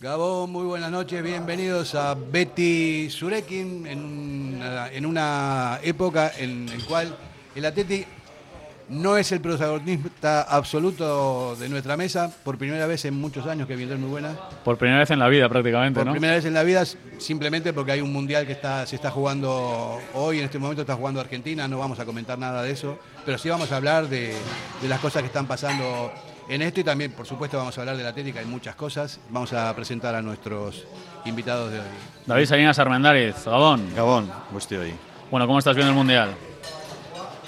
Gabón, muy buenas noches, bienvenidos a Betty Surekin en una, en una época en la cual el Atleti no es el protagonista absoluto de nuestra mesa, por primera vez en muchos años que viene muy buena. Por primera vez en la vida prácticamente, Por ¿no? primera vez en la vida, simplemente porque hay un mundial que está, se está jugando hoy, en este momento está jugando Argentina, no vamos a comentar nada de eso, pero sí vamos a hablar de, de las cosas que están pasando en esto y también, por supuesto, vamos a hablar de la técnica, hay muchas cosas. Vamos a presentar a nuestros invitados de hoy. David Salinas Armendáriz, Gabón. Gabón, estoy. Bueno, ¿cómo estás viendo el Mundial?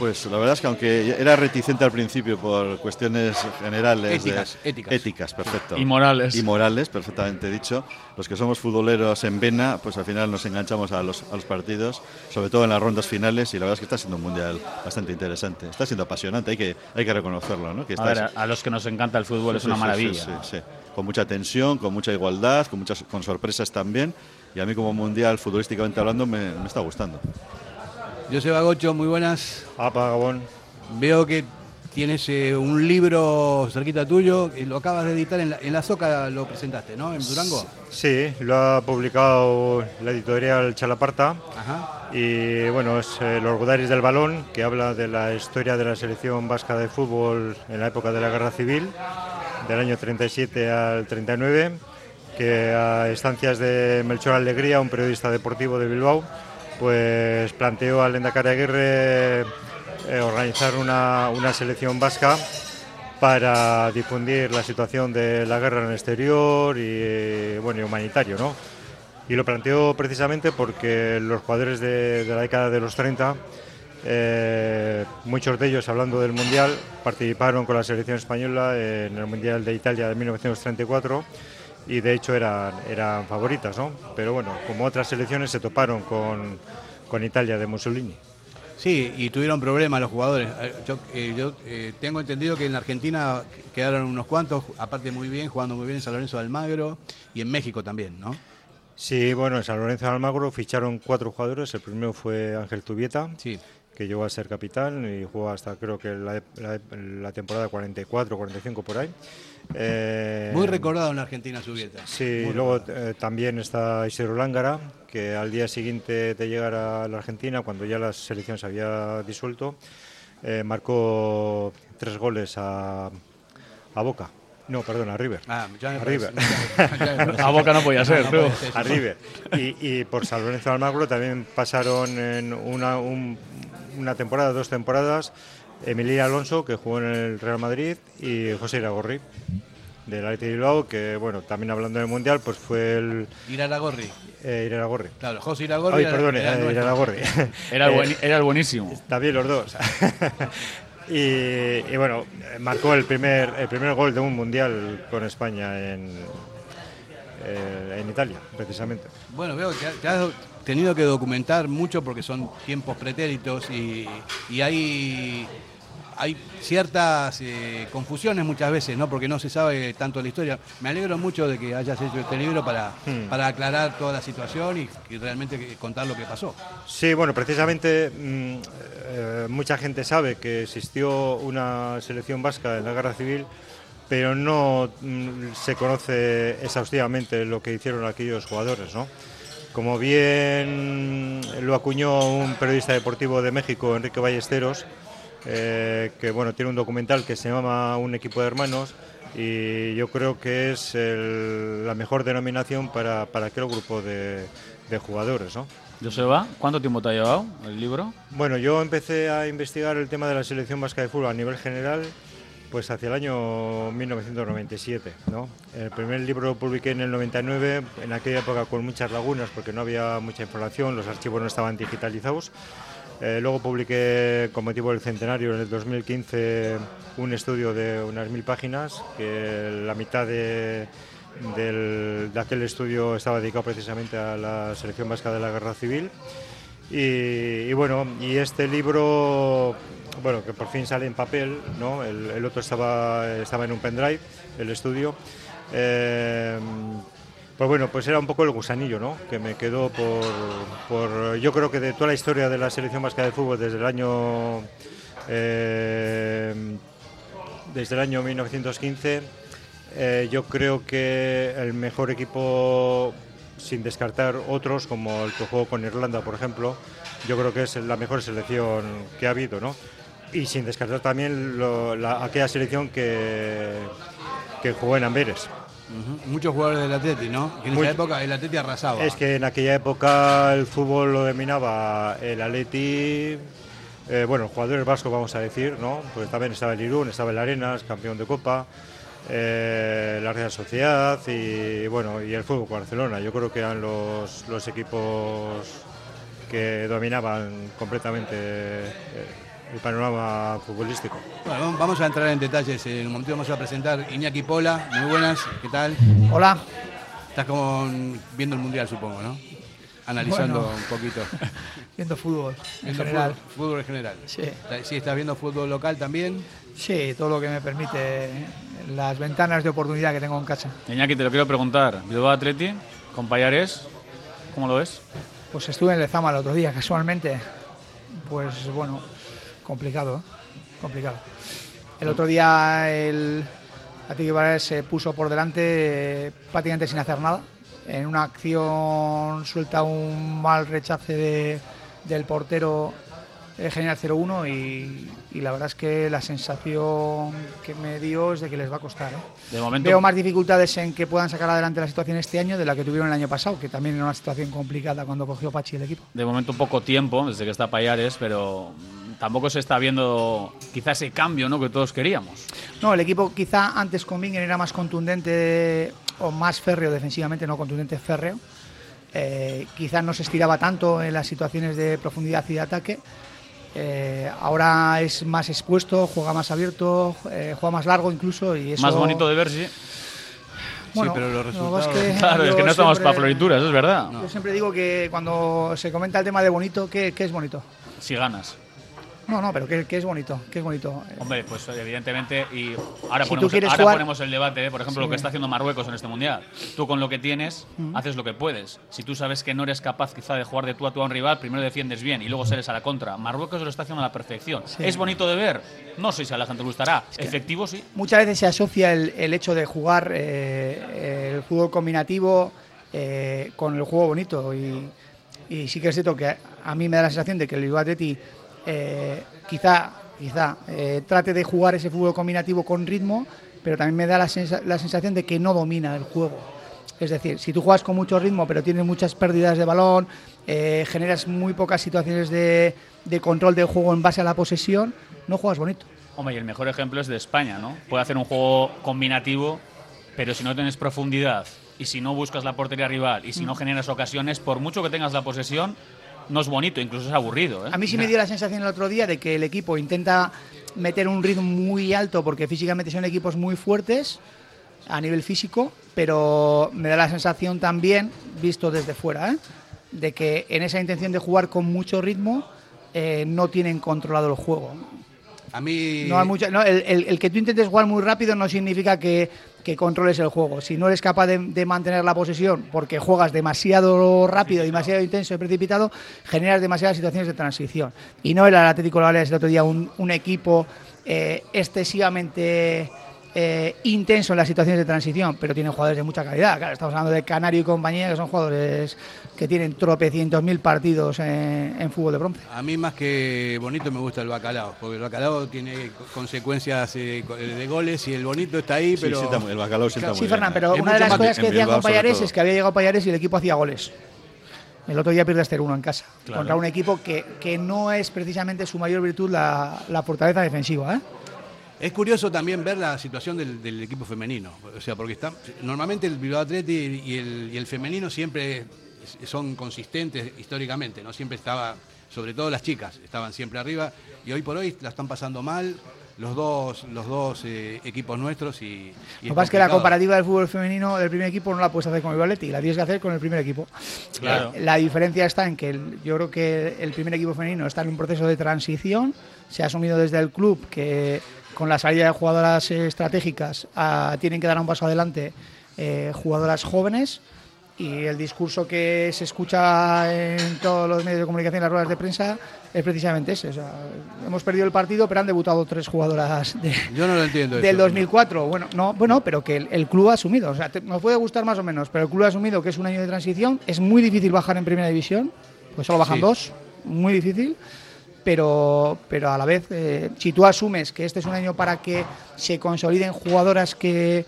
Pues la verdad es que aunque era reticente al principio por cuestiones generales. Éticas, de- éticas. Éticas, perfecto. Y morales. Y morales, perfectamente dicho. Los que somos futboleros en vena, pues al final nos enganchamos a los, a los partidos, sobre todo en las rondas finales, y la verdad es que está siendo un mundial bastante interesante. Está siendo apasionante, hay que, hay que reconocerlo, ¿no? Que A ver, a, los que nos encanta el fútbol es Sí, una sí, maravilla. sí, sí, sí. Con mucha tensión, con mucha igualdad, con muchas con sorpresas también. Y a mí como mundial, futbolísticamente hablando, me, me está gustando. Joseba Gocho, muy buenas. Apa, Gabón. Veo que tienes eh, un libro cerquita tuyo, y lo acabas de editar en la, en la Soca, lo presentaste, ¿no? En Durango. Sí, lo ha publicado la editorial Chalaparta Ajá. y bueno, es eh, Los Gudaris del Balón, que habla de la historia de la selección vasca de fútbol en la época de la Guerra Civil, del año 37 al 39, que a instancias de Melchor Alegría, un periodista deportivo de Bilbao, pues planteó al Endacari Aguirre eh, organizar una, una selección vasca para difundir la situación de la guerra en el exterior y bueno humanitario, ¿no? Y lo planteó precisamente porque los jugadores de, de la década de los 30, eh, muchos de ellos hablando del Mundial, participaron con la selección española en el Mundial de Italia de 1934 y de hecho eran, eran favoritas, ¿no? Pero bueno, como otras selecciones se toparon con, con Italia de Mussolini. Sí, y tuvieron problemas los jugadores. Eh, Yo, eh, yo, eh, tengo entendido que en la Argentina quedaron unos cuantos, aparte muy bien, jugando muy bien en San Lorenzo de Almagro y en México también, ¿no? Sí, bueno, en San Lorenzo de Almagro ficharon cuatro jugadores. El primero fue Ángel Tubieta, Sí. que llegó a ser capitán y jugó hasta creo que la, la- la temporada 44, 45 por ahí. Eh, Muy recordado en la Argentina su dieta. Sí, luego eh, también está Isidro Lángara, que al día siguiente de llegar a la Argentina, cuando ya la selección se había disuelto, eh, marcó tres goles a, a Boca. No, perdón, a River. Ah, ya A parece- River. A Boca no podía ser, no ser, a. River. Y, y por San Lorenzo Almagro también pasaron en una, un- una temporada, dos temporadas, Emilia Alonso, que jugó en el Real Madrid, y José Iragorri, del Athletic de Bilbao, que bueno, también hablando del Mundial, pues fue el Iraragorri. eh, Iragorri. Claro, José Iragorri. Ay, era- perdón, era. Iragorri. Era el, Eh, buen- era el buenísimo. También los dos. y, y bueno, marcó el primer, el primer gol de un mundial con España en, eh, en Italia, precisamente. Bueno, veo que te has tenido que documentar mucho porque son tiempos pretéritos y, y hay, hay ciertas eh, confusiones muchas veces, ¿no? Porque no se sabe tanto la historia. Me alegro mucho de que hayas hecho este libro para, Hmm. para aclarar toda la situación y, y realmente contar lo que pasó. Sí, bueno, precisamente mm, eh, mucha gente sabe que existió una selección vasca en la guerra civil, pero no mm, se conoce exhaustivamente lo que hicieron aquellos jugadores, ¿no? Como bien lo acuñó un periodista deportivo de México, Enrique Ballesteros, eh, que bueno, tiene un documental que se llama Un equipo de hermanos y yo creo que es el- la mejor denominación para, para aquel grupo de, de jugadores, ¿no? Joseba, ¿cuánto tiempo te ha llevado el libro? Bueno, yo empecé a investigar el tema de la selección vasca de fútbol a nivel general pues hacia el año 1997. ¿no? El primer libro lo publiqué en el 99, en aquella época con muchas lagunas porque no había mucha información, los archivos no estaban digitalizados. Eh, luego publiqué con motivo del centenario en el 2015 un estudio de unas mil páginas, que la mitad de, aquel estudio estaba dedicado precisamente a la selección vasca de la guerra civil. Y, bueno, y este libro, bueno, que por fin sale en papel, ¿no? El, el otro estaba, estaba en un pendrive, el estudio. Eh, Pues bueno, pues era un poco el gusanillo, ¿no? Que me quedó por, por yo creo que de toda la historia de la selección vasca de fútbol desde el año eh, desde el año 1915, eh, yo creo que el mejor equipo, sin descartar otros como el que jugó con Irlanda, por ejemplo, yo creo que es la mejor selección que ha habido, ¿no? Y sin descartar también aquella selección que, que jugó en Amberes. Muchos jugadores del Atleti, ¿no? Que en Muy- esa época el Atleti arrasaba. Es que en aquella época el fútbol lo dominaba el Atleti, eh, bueno, jugadores vascos vamos a decir, ¿no? Pues también estaba el Irún, estaba el Arenas, campeón de Copa, eh, la Real Sociedad y bueno, y el Fútbol Barcelona. Yo creo que eran los, los equipos que dominaban completamente eh, el panorama futbolístico. Bueno, vamos- a entrar en detalles. En un momento vamos a presentar Iñaki Pola. Muy buenas, ¿qué tal? Hola. Estás como viendo el Mundial, supongo, ¿no? Analizando Bueno. un poquito. Viendo fútbol en Viendo general. Fútbol, fútbol en general. Sí. Sí, estás viendo fútbol local también. Sí, todo lo que me permite las ventanas de oportunidad que tengo en casa. Iñaki, te lo quiero preguntar. Bilbao Atleti, con Payares, ¿cómo lo ves? Pues estuve en Lezama el otro día, casualmente. Pues bueno, complicado, ¿eh? complicado. El otro ddía el Atlético Baleares se puso por delante eh, prácticamente sin hacer nada. En una acción suelta un mal rechace de- del portero eh, General 0-1 y, y la verdad es que la sensación que me dio es de que les va a costar. ¿eh? De momento, Veo más dificultades en que puedan sacar adelante la situación este año de la que tuvieron el año pasado, que también era una situación complicada cuando cogió Pachi el equipo. de momento poco tiempo desde que está Payares, pero tampoco se está viendo quizás ese cambio ¿no? que todos queríamos. No, el equipo quizá antes con Bingen era más contundente o más férreo defensivamente, no contundente, férreo. Eh, quizás no se estiraba tanto en las situaciones de profundidad y de ataque. Eh, ahora es más expuesto, juega más abierto, eh, juega más largo incluso y eso... Más bonito de ver, sí. Bueno, pero los lo que resultados- Claro, es que no estamos para florituras, es verdad. Yo siempre digo que cuando se comenta el tema de bonito, ¿qué, qué es bonito? Si ganas. No, no, pero ¿qué, qué es bonito? ¿Qué es bonito? Hombre, pues evidentemente, y ahora, Si tú ponemos, ahora jugar- ponemos el debate, ¿eh? por ejemplo, Sí. lo que está haciendo Marruecos en este mundial. Tú con lo que tienes, haces lo que puedes. Si tú sabes que no eres capaz quizá de jugar de tú a tú a un rival, primero defiendes bien y luego sales a la contra. Marruecos lo está haciendo a la perfección. Sí. ¿Es bonito de ver? No sé si a la gente le gustará. Efectivo, sí. muchas veces se asocia el, el hecho de jugar eh, el fútbol combinativo eh, con el juego bonito y, y sí que es cierto que a, mí me da la sensación de que el Athletic eh, quizá, quizá eh, trate de jugar ese fútbol combinativo con ritmo, pero también me da la, sensa- la sensación de que no domina el juego. Es decir, si tú juegas con mucho ritmo, pero tienes muchas pérdidas de balón, eh, generas muy pocas situaciones de, de control del juego en base a la posesión, no juegas bonito. Hombre, y el mejor ejemplo es de España, ¿no? Puede hacer un juego combinativo, pero si no tienes profundidad y si no buscas la portería rival y si no generas ocasiones, por mucho que tengas la posesión, no es bonito, incluso es aburrido. ¿eh? A mí sí me dio la sensación el otro día de que el equipo intenta meter un ritmo muy alto porque físicamente son equipos muy fuertes a nivel físico, pero me da la sensación también, visto desde fuera, ¿eh? de que en esa intención de jugar con mucho ritmo eh, no tienen controlado el juego. A mí. No hay mucha- no, el, el- el que tú intentes jugar muy rápido no significa que, que controles el juego. Si no eres capaz de, de mantener la posesión porque juegas demasiado rápido, demasiado intenso y precipitado, generas demasiadas situaciones de transición. Y no era el Atlético de el otro día un, un equipo eh, excesivamente eh, intenso en las situaciones de transición, pero tiene jugadores de mucha calidad. Claro, estamos hablando de Canario y compañía, que son jugadores que tienen tropecientos mil partidos en, en fútbol de bronce. A mí más que bonito me gusta el bacalao, porque el bacalao tiene co- consecuencias eh, co- de goles y el bonito está ahí, Sí, pero el bacalao sienta Sí, muy Fernán, bien. pero Es una de las cosas que decían con Payares es que había llegado Payares y el equipo hacía goles. El otro día pierdes 0-1 en casa. Claro. Contra un equipo que, que no es precisamente su mayor virtud la, la fortaleza defensiva. ¿eh? Es curioso también ver la situación del, del equipo femenino. O sea, porque está, normalmente el Bilbao y el, y el femenino siempre son consistentes históricamente, ¿no? Siempre estaba, sobre todo las chicas, estaban siempre arriba y hoy por hoy la están pasando mal los dos, los dos eh, equipos nuestros y, y Lo que pasa es que la comparativa del fútbol femenino del primer equipo no la puedes hacer con el Atleti, la tienes que hacer con el primer equipo. Claro. La diferencia está en que el- yo creo que el primer equipo femenino está en un proceso de transición. Se ha asumido desde el club que con la salida de jugadoras eh, estratégicas ah, tienen que dar un paso adelante eh, jugadoras jóvenes y el discurso que se escucha en todos los medios de comunicación, en las ruedas de prensa, es precisamente ese. O sea, hemos perdido el partido, pero han debutado tres jugadoras de, Yo no lo entiendo. del eso. 2004. Bueno, no, bueno, pero que el, el club ha asumido. O sea, te- nos puede gustar más o menos, pero el club ha asumido que es un año de transición. Es muy difícil bajar en primera división, pues solo bajan Sí. dos, muy difícil. Pero, pero a la vez, eh, si tú asumes que este es un año para que se consoliden jugadoras que,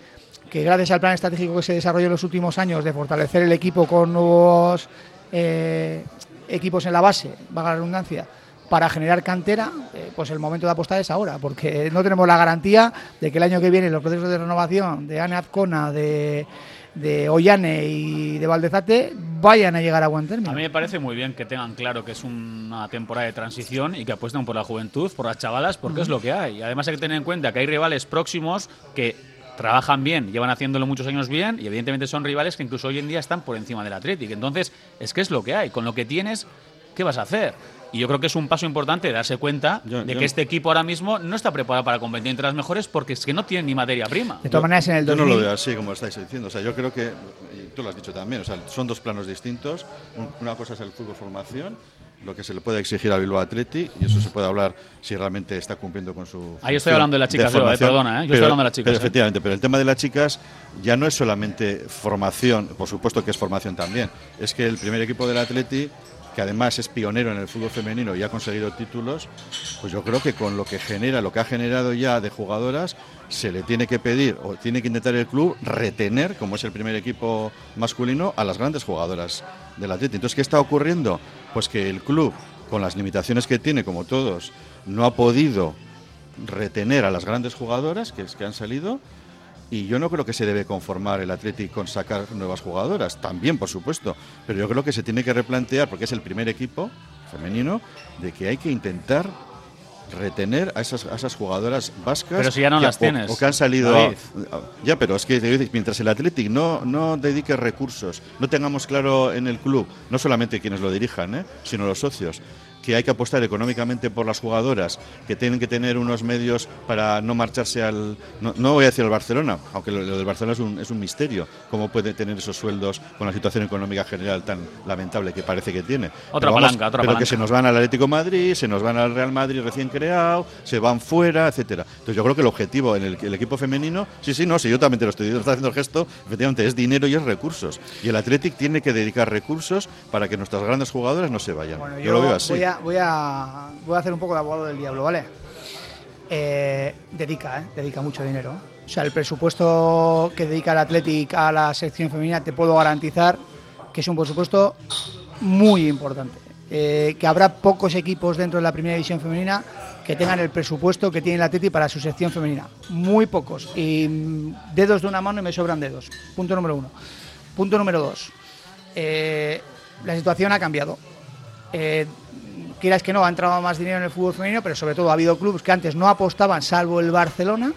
que gracias al plan estratégico que se desarrolló en los últimos años de fortalecer el equipo con nuevos eh, equipos en la base, valga la redundancia, para generar cantera, eh, pues el momento de apostar es ahora, porque no tenemos la garantía de que el año que viene los procesos de renovación de Ane Azcona, de, de Ollane y de Valdezate vayan a llegar a buen término. A mí me parece muy bien que tengan claro que es una temporada de transición y que apuesten por la juventud, por las chavalas, porque es lo que hay. Y además hay que tener en cuenta que hay rivales próximos que trabajan bien, llevan haciéndolo muchos años bien y evidentemente son rivales que incluso hoy en día están por encima del Athletic. Entonces, es que es lo que hay. Con lo que tienes, ¿qué vas a hacer? Y yo creo que es un paso importante darse cuenta Yo- de yo- que este equipo ahora mismo no está preparado para competir entre las mejores porque es que no tiene ni materia prima. de todas maneras, en el Yo 2000, no lo veo así como estáis diciendo. O sea, yo creo que, y tú lo has dicho también, o sea, son dos planos distintos. Un- Una cosa es el fútbol formación, lo que se le puede exigir a Bilbao Atleti, y eso se puede hablar si realmente está cumpliendo con su. Ahí estoy hablando de las chicas, yo, eh, perdona, eh, yo estoy hablando de las chicas, pero eh. efectivamente, pero el tema de las chicas ya no es solamente formación, por supuesto que es formación también. Es que el primer equipo del Atleti que además es pionero en el fútbol femenino y ha conseguido títulos, pues yo creo que con lo que genera, lo que ha generado ya de jugadoras, se le tiene que pedir o tiene que intentar el club retener, como es el primer equipo masculino, a las grandes jugadoras del Atleti. Entonces, ¿qué está ocurriendo? Pues que el club, con las limitaciones que tiene, como todos, no ha podido retener a las grandes jugadoras que, que han salido y yo no creo que se debe conformar el Atlético con sacar nuevas jugadoras, también por supuesto, pero yo creo que se tiene que replantear, porque es el primer equipo femenino, de que hay que intentar retener a esas, a esas jugadoras vascas Pero si ya no que- las o- tienes, o que han salido ya pero es que mientras el Athletic no, no dedique recursos no tengamos claro en el club no solamente quienes lo dirijan ¿eh? sino los socios que hay que apostar económicamente por las jugadoras, que tienen que tener unos medios para no marcharse al... No, no voy a decir al Barcelona, aunque lo, lo del Barcelona es un, es un misterio, cómo puede tener esos sueldos con la situación económica general tan lamentable que parece que tiene. Otra Pero palanca, otra pero palanca. que se nos van al Atlético de Madrid, se nos van al Real Madrid recién creado, se van fuera, etcétera. Entonces yo creo que el objetivo en el, el equipo femenino, sí, sí, no, sí, yo también te lo estoy está haciendo el gesto, efectivamente es dinero y es recursos. Y el Athletic tiene que dedicar recursos para que nuestras grandes jugadoras no se vayan. Bueno, yo, lo veo así. Voy a, voy, a, voy a hacer un poco de abogado del diablo, ¿vale? Eh, dedica, ¿eh? Dedica mucho dinero. O sea, el presupuesto que dedica el Athletic a la sección femenina te puedo garantizar que es un presupuesto muy importante. Eh, que habrá pocos equipos dentro de la primera división femenina que tengan el presupuesto que tiene el Athletic para su sección femenina. Muy pocos. Y mm, dedos de una mano y me sobran dedos. Punto número uno. Punto número dos. La situación ha cambiado. Quieras que no, ha entrado más dinero en el fútbol femenino, pero sobre todo ha habido clubes que antes no apostaban, salvo el Barcelona.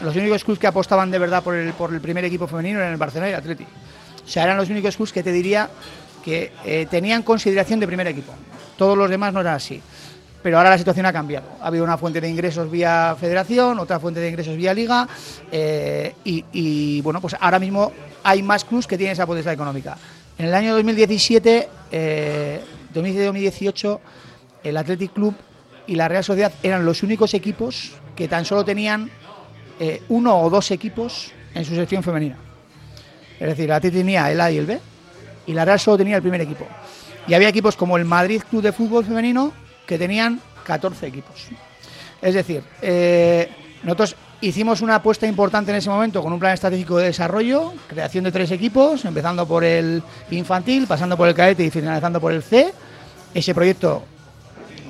Los únicos clubes que apostaban de verdad por el, por el primer equipo femenino eran el Barcelona y el Atleti. O sea, eran los únicos clubes que te diría que eh, tenían consideración de primer equipo. Todos los demás no eran así. Pero ahora la situación ha cambiado. Ha habido una fuente de ingresos vía federación, otra fuente de ingresos vía liga, eh, y, bueno, pues ahora mismo hay más clubes que tienen esa potestad económica. En el año 2017, eh, 2017-2018, el Athletic Club y la Real Sociedad eran los únicos equipos que tan solo tenían eh, uno o dos equipos en su sección femenina. Es decir, el Athletic tenía el A y el B y la Real solo tenía el primer equipo. Y había equipos como el Madrid Club de Fútbol Femenino que tenían 14 equipos. Es decir, eh, nosotros hicimos una apuesta importante en ese momento con un plan estratégico de desarrollo, creación de tres equipos, empezando por el infantil, pasando por el cadete y finalizando por el C. Ese proyecto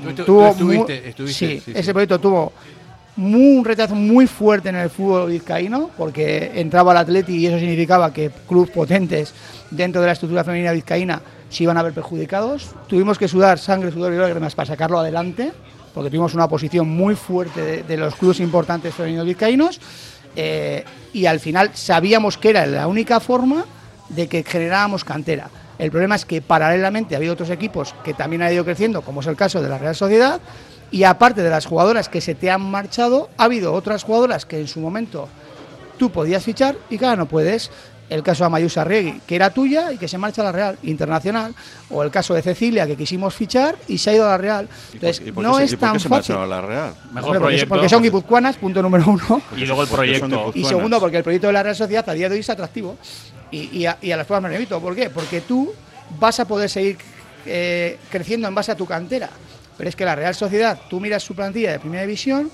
Tú estu- tuvo tú estuviste- muy- estuviste, sí, sí, ese sí. proyecto tuvo muy- un retraso muy fuerte en el fútbol vizcaíno, porque entraba el Atleti y eso significaba que clubes potentes dentro de la estructura femenina vizcaína se iban a ver perjudicados. Tuvimos que sudar sangre, sudor y lágrimas para sacarlo adelante, porque tuvimos una posición muy fuerte de, de los clubes importantes femeninos vizcaínos. eh, y al final sabíamos que era la única forma de que generábamos cantera. El problema es que paralelamente ha habido otros equipos que también han ido creciendo, como es el caso de la Real Sociedad, y aparte de las jugadoras que se te han marchado, ha habido otras jugadoras que en su momento tú podías fichar y que ahora no puedes. el caso de Amayusa Regui, que era tuya y que se marcha a la Real Internacional, o el caso de Cecilia, que quisimos fichar y se ha ido a la Real. Entonces, ¿Y por qué no se- es y por qué tan se fácil. a la Real? Mejor porque, proyecto. porque son guipuzcoanas, punto número uno. Y luego el proyecto. Y segundo, porque el proyecto de la Real Sociedad a día de hoy es atractivo. Y, y a, y a las pruebas me remito. ¿Por qué? Porque tú vas a poder seguir eh, creciendo en base a tu cantera. Pero es que la Real Sociedad, tú miras su plantilla de primera división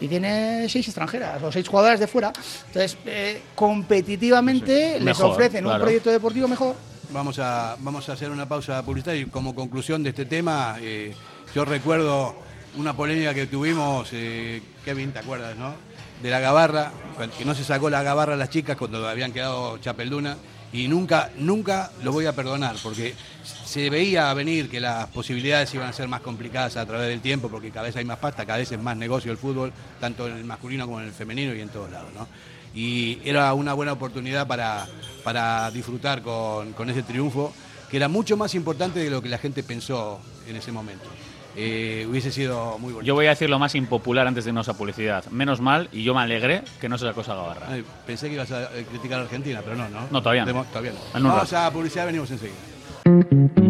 y tiene seis extranjeras o seis jugadoras de fuera. Entonces, eh, competitivamente les Mejor, ofrecen un proyecto deportivo mejor. Vamos a, vamos a hacer una pausa publicitaria y como conclusión de este tema, eh, yo recuerdo una polémica que tuvimos, eh, Kevin, ¿te acuerdas, no? De la gabarra, que no se sacó la gabarra a las chicas cuando habían quedado chapelduna y nunca, nunca lo voy a perdonar porque se veía venir que las posibilidades iban a ser más complicadas a través del tiempo porque cada vez hay más pasta, cada vez es más negocio el fútbol, tanto en el masculino como en el femenino y en todos lados, ¿no? y era una buena oportunidad para, para disfrutar con, con ese triunfo, que era mucho más importante de lo que la gente pensó en ese momento. Eh, hubiese sido muy bonito. Yo voy a decir lo más impopular antes de irnos a publicidad. Menos mal, y yo me alegré que no se sacó esa gabarra. Ay, pensé que ibas a eh, criticar a Argentina, pero no, ¿no? No, todavía no. Todavía no. Vamos a publicidad, venimos enseguida.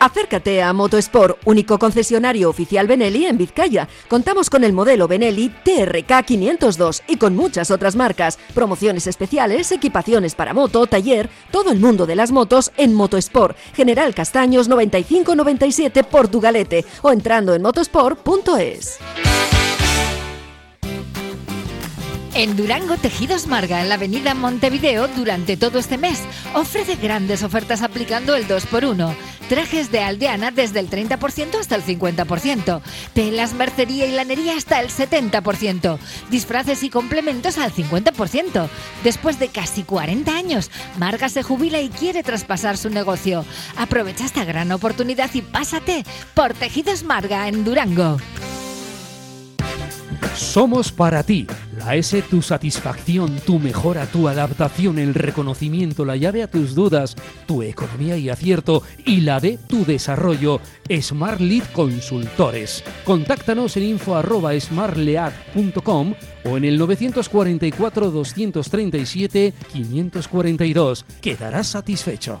Acércate a Motosport, único concesionario oficial Benelli en Vizcaya. Contamos con el modelo Benelli TRK 502 y con muchas otras marcas, promociones especiales, equipaciones para moto, taller, todo el mundo de las motos en Motosport, General Castaños 9597 Portugalete o entrando en motosport.es. En Durango Tejidos Marga, en la avenida Montevideo, durante todo este mes, ofrece grandes ofertas aplicando el 2x1. Trajes de aldeana desde el 30% hasta el 50%. Telas, mercería y lanería hasta el 70%. Disfraces y complementos al 50%. Después de casi 40 años, Marga se jubila y quiere traspasar su negocio. Aprovecha esta gran oportunidad y pásate por Tejidos Marga en Durango. Somos para ti. La S, tu satisfacción, tu mejora, tu adaptación, el reconocimiento, la llave a tus dudas, tu economía y acierto y la de tu desarrollo. Smart Lead Consultores. Contáctanos en info arroba smartlead.com o en el 944 237 542. Quedarás satisfecho.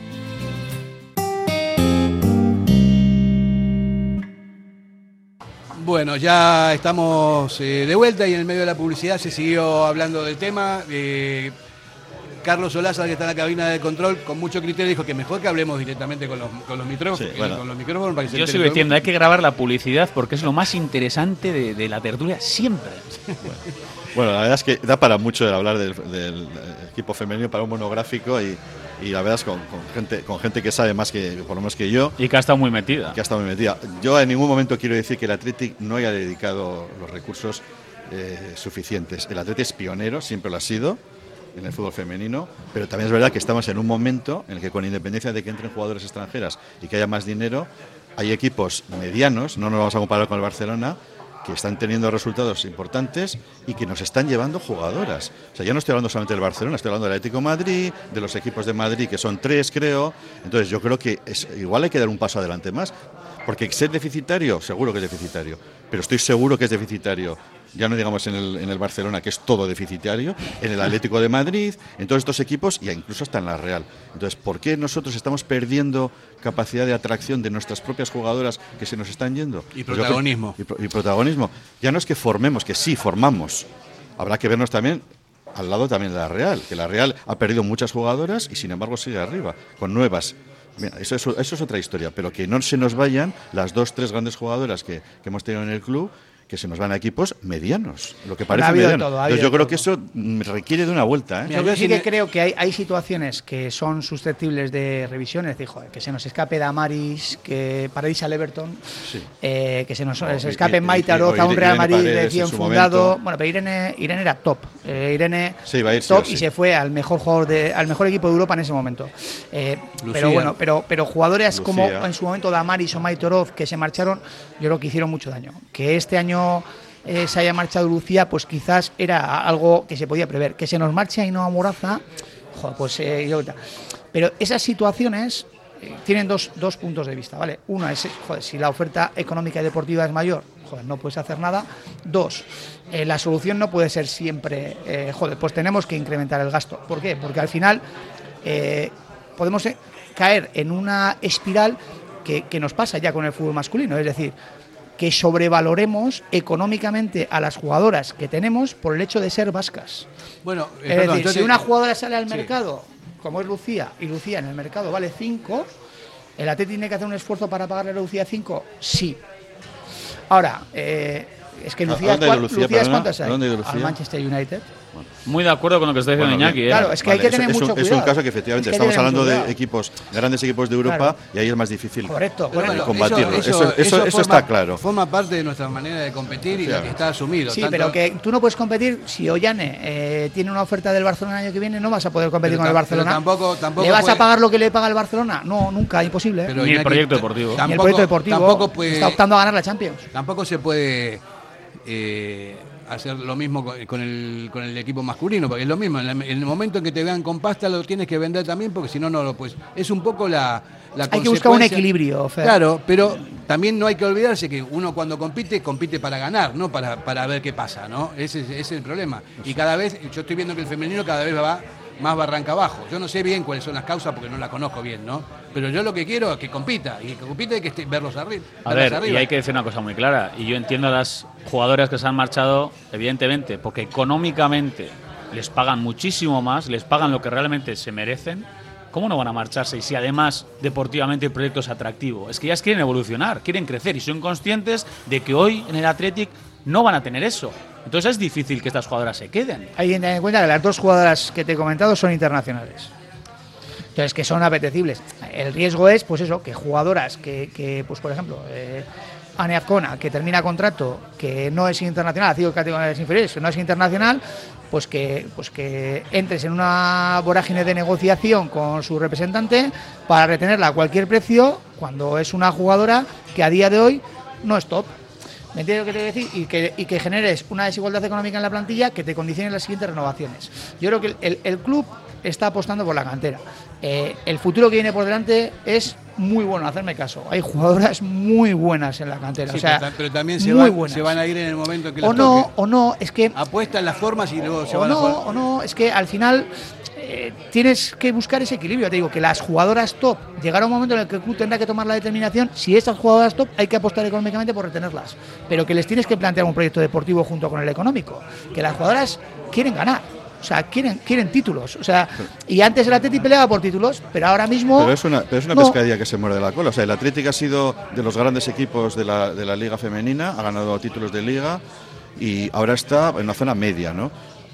Bueno, ya estamos eh, de vuelta y en el medio de la publicidad se siguió hablando del tema. Eh, Carlos Solaza, que está en la cabina de control, con mucho criterio dijo que mejor que hablemos directamente con los, con los micrófonos. Sí, bueno. con los micrófonos para que se Yo sigo diciendo, hay que grabar la publicidad porque es lo más interesante de, de la tertulia siempre. Bueno, la verdad es que da para mucho el hablar del, del equipo femenino para un monográfico y, y la verdad es con, con gente con gente que sabe más que por lo menos que yo Y que ha estado muy metida. que ha estado muy metida. Yo en ningún momento quiero decir que el Athletic no haya dedicado los recursos eh, suficientes. El Athletic es pionero, siempre lo ha sido en el fútbol femenino, pero también es verdad que estamos en un momento en el que con independencia de que entren jugadores extranjeras y que haya más dinero, hay equipos medianos, no nos vamos a comparar con el Barcelona, que están teniendo resultados importantes y que nos están llevando jugadoras. O sea, ya no estoy hablando solamente del Barcelona, estoy hablando del Atlético Madrid, de los equipos de Madrid, que son tres, creo. Entonces, yo creo que es, igual hay que dar un paso adelante más. Porque ser deficitario, seguro que es deficitario. Pero estoy seguro que es deficitario ya no digamos en el, en el Barcelona, que es todo deficitario, en el Atlético de Madrid, en todos estos equipos y incluso hasta en la Real. Entonces, ¿por qué nosotros estamos perdiendo capacidad de atracción de nuestras propias jugadoras que se nos están yendo? Y Pues protagonismo. creo- y, pro- y protagonismo. Ya no es que formemos, que sí, formamos. Habrá que vernos también al lado también de la Real, que la Real ha perdido muchas jugadoras y sin embargo sigue arriba, con nuevas. Mira, eso, es- eso es otra historia, pero que no se nos vayan las dos, tres grandes jugadoras que, que hemos tenido en el club, que se nos van a equipos medianos, lo que parece Ha mediano. todo, ha Entonces, habido yo creo todo. que eso requiere de una vuelta. ¿eh? Mira, Yo sí que me- creo que hay, hay situaciones que son susceptibles de revisión, es decir, joder, que se nos escape Damaris, que Paradis al Everton, Sí. eh, que se nos O se escape I- Maite I- Aroz o a un Real Madrid recién fundado. momento. Bueno, pero Irene, Irene era top. Eh, Irene Se iba a ir sí top sí. y se fue al mejor jugador de, al mejor equipo de Europa en ese momento. Eh, pero bueno, pero, pero jugadores como en su momento Damaris o Maite Oroz que se marcharon, yo creo que hicieron mucho daño. Que este año eh, se haya marchado Lucía, pues quizás era algo que se podía prever. Que se nos marche Ainhoa Moraza, joder, pues eh, yo... Pero esas situaciones eh, tienen dos, dos puntos de vista, ¿vale? Uno es, joder, si la oferta económica y deportiva es mayor, joder, no puedes hacer nada. Dos, eh, la solución no puede ser siempre, eh, joder, pues tenemos que incrementar el gasto. ¿Por qué? Porque al final eh, podemos caer en una espiral que, que nos pasa ya con el fútbol masculino, es decir, que sobrevaloremos económicamente a las jugadoras que tenemos por el hecho de ser vascas. Bueno, eh, Es perdón, decir, si una jugadora sale al Sí. mercado, como es Lucía, y Lucía en el mercado vale 5, ¿el Atleti tiene que hacer un esfuerzo para pagarle a Lucía 5? Sí. Ahora, eh, es que ¿A- a Lucía, dónde ha ido ¿cuál- Lucía, perdona? cuántas hay? ¿A dónde ha ido Al Lucía? Manchester United. Muy de acuerdo con lo que está diciendo Bueno, Iñaki. ¿eh? Claro, es que hay que tener es, mucho un, es un caso que efectivamente Es que estamos hablando de equipos, grandes equipos de Europa Claro. y ahí es más difícil Correcto, eh, correcto. combatirlo. Eso, eso, eso, forma, está claro. Forma parte de nuestra manera de competir y Sí, lo que está asumido. Sí, tanto- pero que tú no puedes competir si Ollane eh, tiene una oferta del Barcelona el año que viene, no vas a poder competir Pero con el Barcelona. tampoco- tampoco ¿Le vas puede- a pagar lo que le paga el Barcelona? No, nunca, imposible. pero Ni el proyecto deportivo. Ni el Tampoco, proyecto deportivo tampoco puede, está optando a ganar la Champions. tampoco se puede eh, hacer lo mismo con, el, con el equipo masculino, porque es lo mismo. En, la- en el momento en que te vean con pasta lo tienes que vender también, porque si no, no lo puedes. Es un poco la, la Hay que buscar un equilibrio, Fer. Claro, pero también no hay que olvidarse que uno cuando compite, compite para ganar, no para, para ver qué pasa, ¿no? Ese, es- ese es el problema. Y cada vez, yo estoy viendo que el femenino cada vez va más barranca abajo. Yo no sé bien cuáles son las causas porque no las conozco bien, ¿no? Pero yo lo que quiero es que compita, y que compita hay que esté- verlos arri- A ver, arriba. y hay que decir una cosa muy clara. Y yo entiendo a las jugadoras que se han marchado, evidentemente, porque económicamente les pagan muchísimo más, les pagan lo que realmente se merecen. ¿Cómo no van a marcharse? Y si además deportivamente el proyecto es atractivo. Es que ellas quieren evolucionar, quieren crecer y son conscientes de que hoy en el Athletic no van a tener eso. Entonces es difícil que estas jugadoras se queden. Hay que tener en cuenta que las dos jugadoras que te he comentado son internacionales. Entonces, que son apetecibles. El riesgo es, pues eso, que jugadoras que, que, pues por ejemplo, eh, Ane que termina contrato, que no es internacional, ha sido categorías inferiores, que no es internacional, pues que, pues que entres en una vorágine de negociación con su representante para retenerla a cualquier precio cuando es una jugadora que a día de hoy no es top. ¿Me entiendes lo que te quiero decir? Y que, y que generes una desigualdad económica en la plantilla que te condicione las siguientes renovaciones. Yo creo que el, el club está apostando por la cantera. Eh, el futuro que viene por delante es muy bueno, hacerme caso. Hay jugadoras muy buenas en la cantera. Sí, o sea, pero, ta- pero también se, muy van- se van a ir en el momento en que o les no, toque. o no, es que Apuestan las formas y luego se o van a jugar. o no, es que al final eh, tienes que buscar ese equilibrio. Te digo que las jugadoras top, llegará un momento en el que el club tendrá que tomar la determinación, si estas jugadoras top hay que apostar económicamente por retenerlas, pero que les tienes que plantear un proyecto deportivo junto con el económico, que las jugadoras quieren ganar. O sea, quieren, quieren títulos. O sea, y antes el Atleti peleaba por títulos, pero ahora mismo. Pero es una, pero es una no. pescadilla que se muerde la cola. O sea, el Atlético ha sido de los grandes equipos de la, de la Liga Femenina, ha ganado títulos de Liga y ahora está en una zona media, ¿no?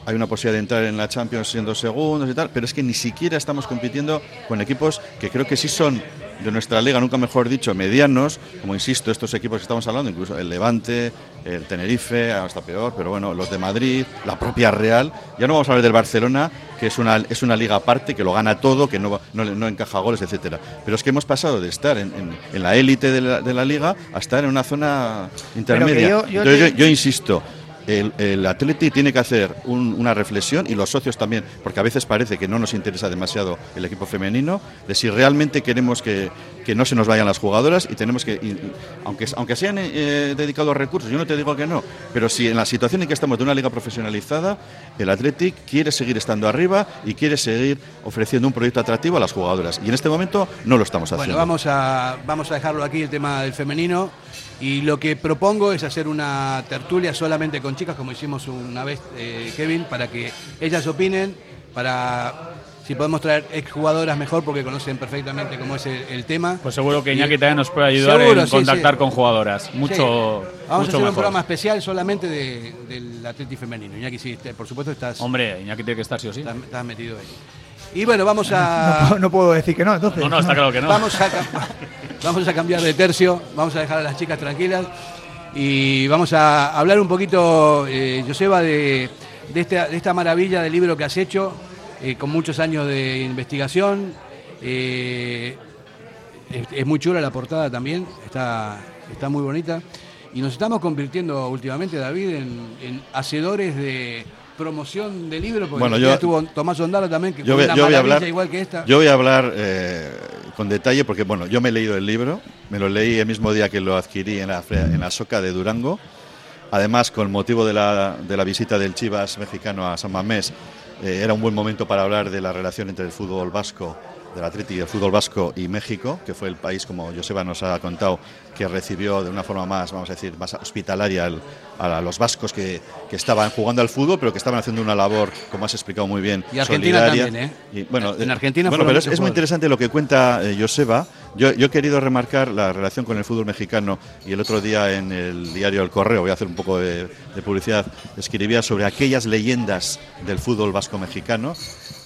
Hay una posibilidad de entrar en la Champions siendo segundos y tal, pero es que ni siquiera estamos compitiendo con equipos que creo que sí son de nuestra liga, nunca mejor dicho, medianos, como insisto, estos equipos que estamos hablando, incluso el Levante, el Tenerife, hasta peor, pero bueno, los de Madrid, la propia Real, ya no vamos a hablar del Barcelona, que es una, es una liga aparte, que lo gana todo, que no, no, no encaja goles, etcétera. Pero es que hemos pasado de estar en, en- en la élite de la, de la liga a estar en una zona intermedia. yo- yo Entonces, te- yo- yo insisto, el, el Atleti tiene que hacer un- una reflexión y los socios también, porque a veces parece que no nos interesa demasiado el equipo femenino, de si realmente queremos que, que no se nos vayan las jugadoras y tenemos que, y- aunque, aunque se hayan eh, dedicado recursos, yo no te digo que no, pero si en la situación en que estamos de una liga profesionalizada, el Athletic quiere seguir estando arriba y quiere seguir ofreciendo un proyecto atractivo a las jugadoras. Y en este momento no lo estamos haciendo. Bueno, vamos a, vamos a dejarlo aquí el tema del femenino. Y lo que propongo es hacer una tertulia solamente con chicas, como hicimos una vez, eh, Kevin, para que ellas opinen, para si podemos traer exjugadoras mejor porque conocen perfectamente cómo es el, el tema. Pues seguro que Y- Iñaki también nos puede ayudar Seguro, en sí, contactar sí. con jugadoras. Sí. Mucho, Vamos a hacer un programa especial solamente de- del Atleti femenino. Iñaki, sí, por supuesto estás, Hombre, Iñaki tiene que estar sí o sí. estás, estás metido ahí. Y bueno, vamos a... No, no puedo decir que no, entonces. No, no, está claro que no. Vamos a, vamos a cambiar de tercio, vamos a dejar a las chicas tranquilas y vamos a hablar un poquito, eh, Joseba, de, de esta, de esta maravilla del libro que has hecho, eh, con muchos años de investigación. Eh, es, es muy chula la portada también, está, está muy bonita. Y nos estamos convirtiendo últimamente, David, en, en hacedores de promoción de libros, porque Bueno, yo- estuvo Tomás Ondara también, que Yo fue voy, una yo voy a hablar, igual que esta. yo voy a hablar eh, con detalle porque bueno, yo me he leído el libro, me lo leí el mismo día que lo adquirí en la, en la Soca de Durango. Además, con motivo de la, de la visita del Chivas mexicano a San Mamés, eh, era un buen momento para hablar de la relación entre el fútbol vasco, del Atleti y el fútbol vasco y México, que fue el país, como Joseba nos ha contado, que recibió de una forma más, vamos a decir, más hospitalaria al- a los vascos que, que estaban jugando al fútbol, pero que estaban haciendo una labor, como has explicado muy bien, Y Argentina solidaria. también, ¿eh? Y, bueno, En Argentina bueno, pero es, muy interesante lo que cuenta eh, Joseba. Yo, yo he querido remarcar la relación con el fútbol mexicano y el otro día en el diario El Correo, voy a hacer un poco de, de publicidad, escribía sobre aquellas leyendas del fútbol vasco mexicano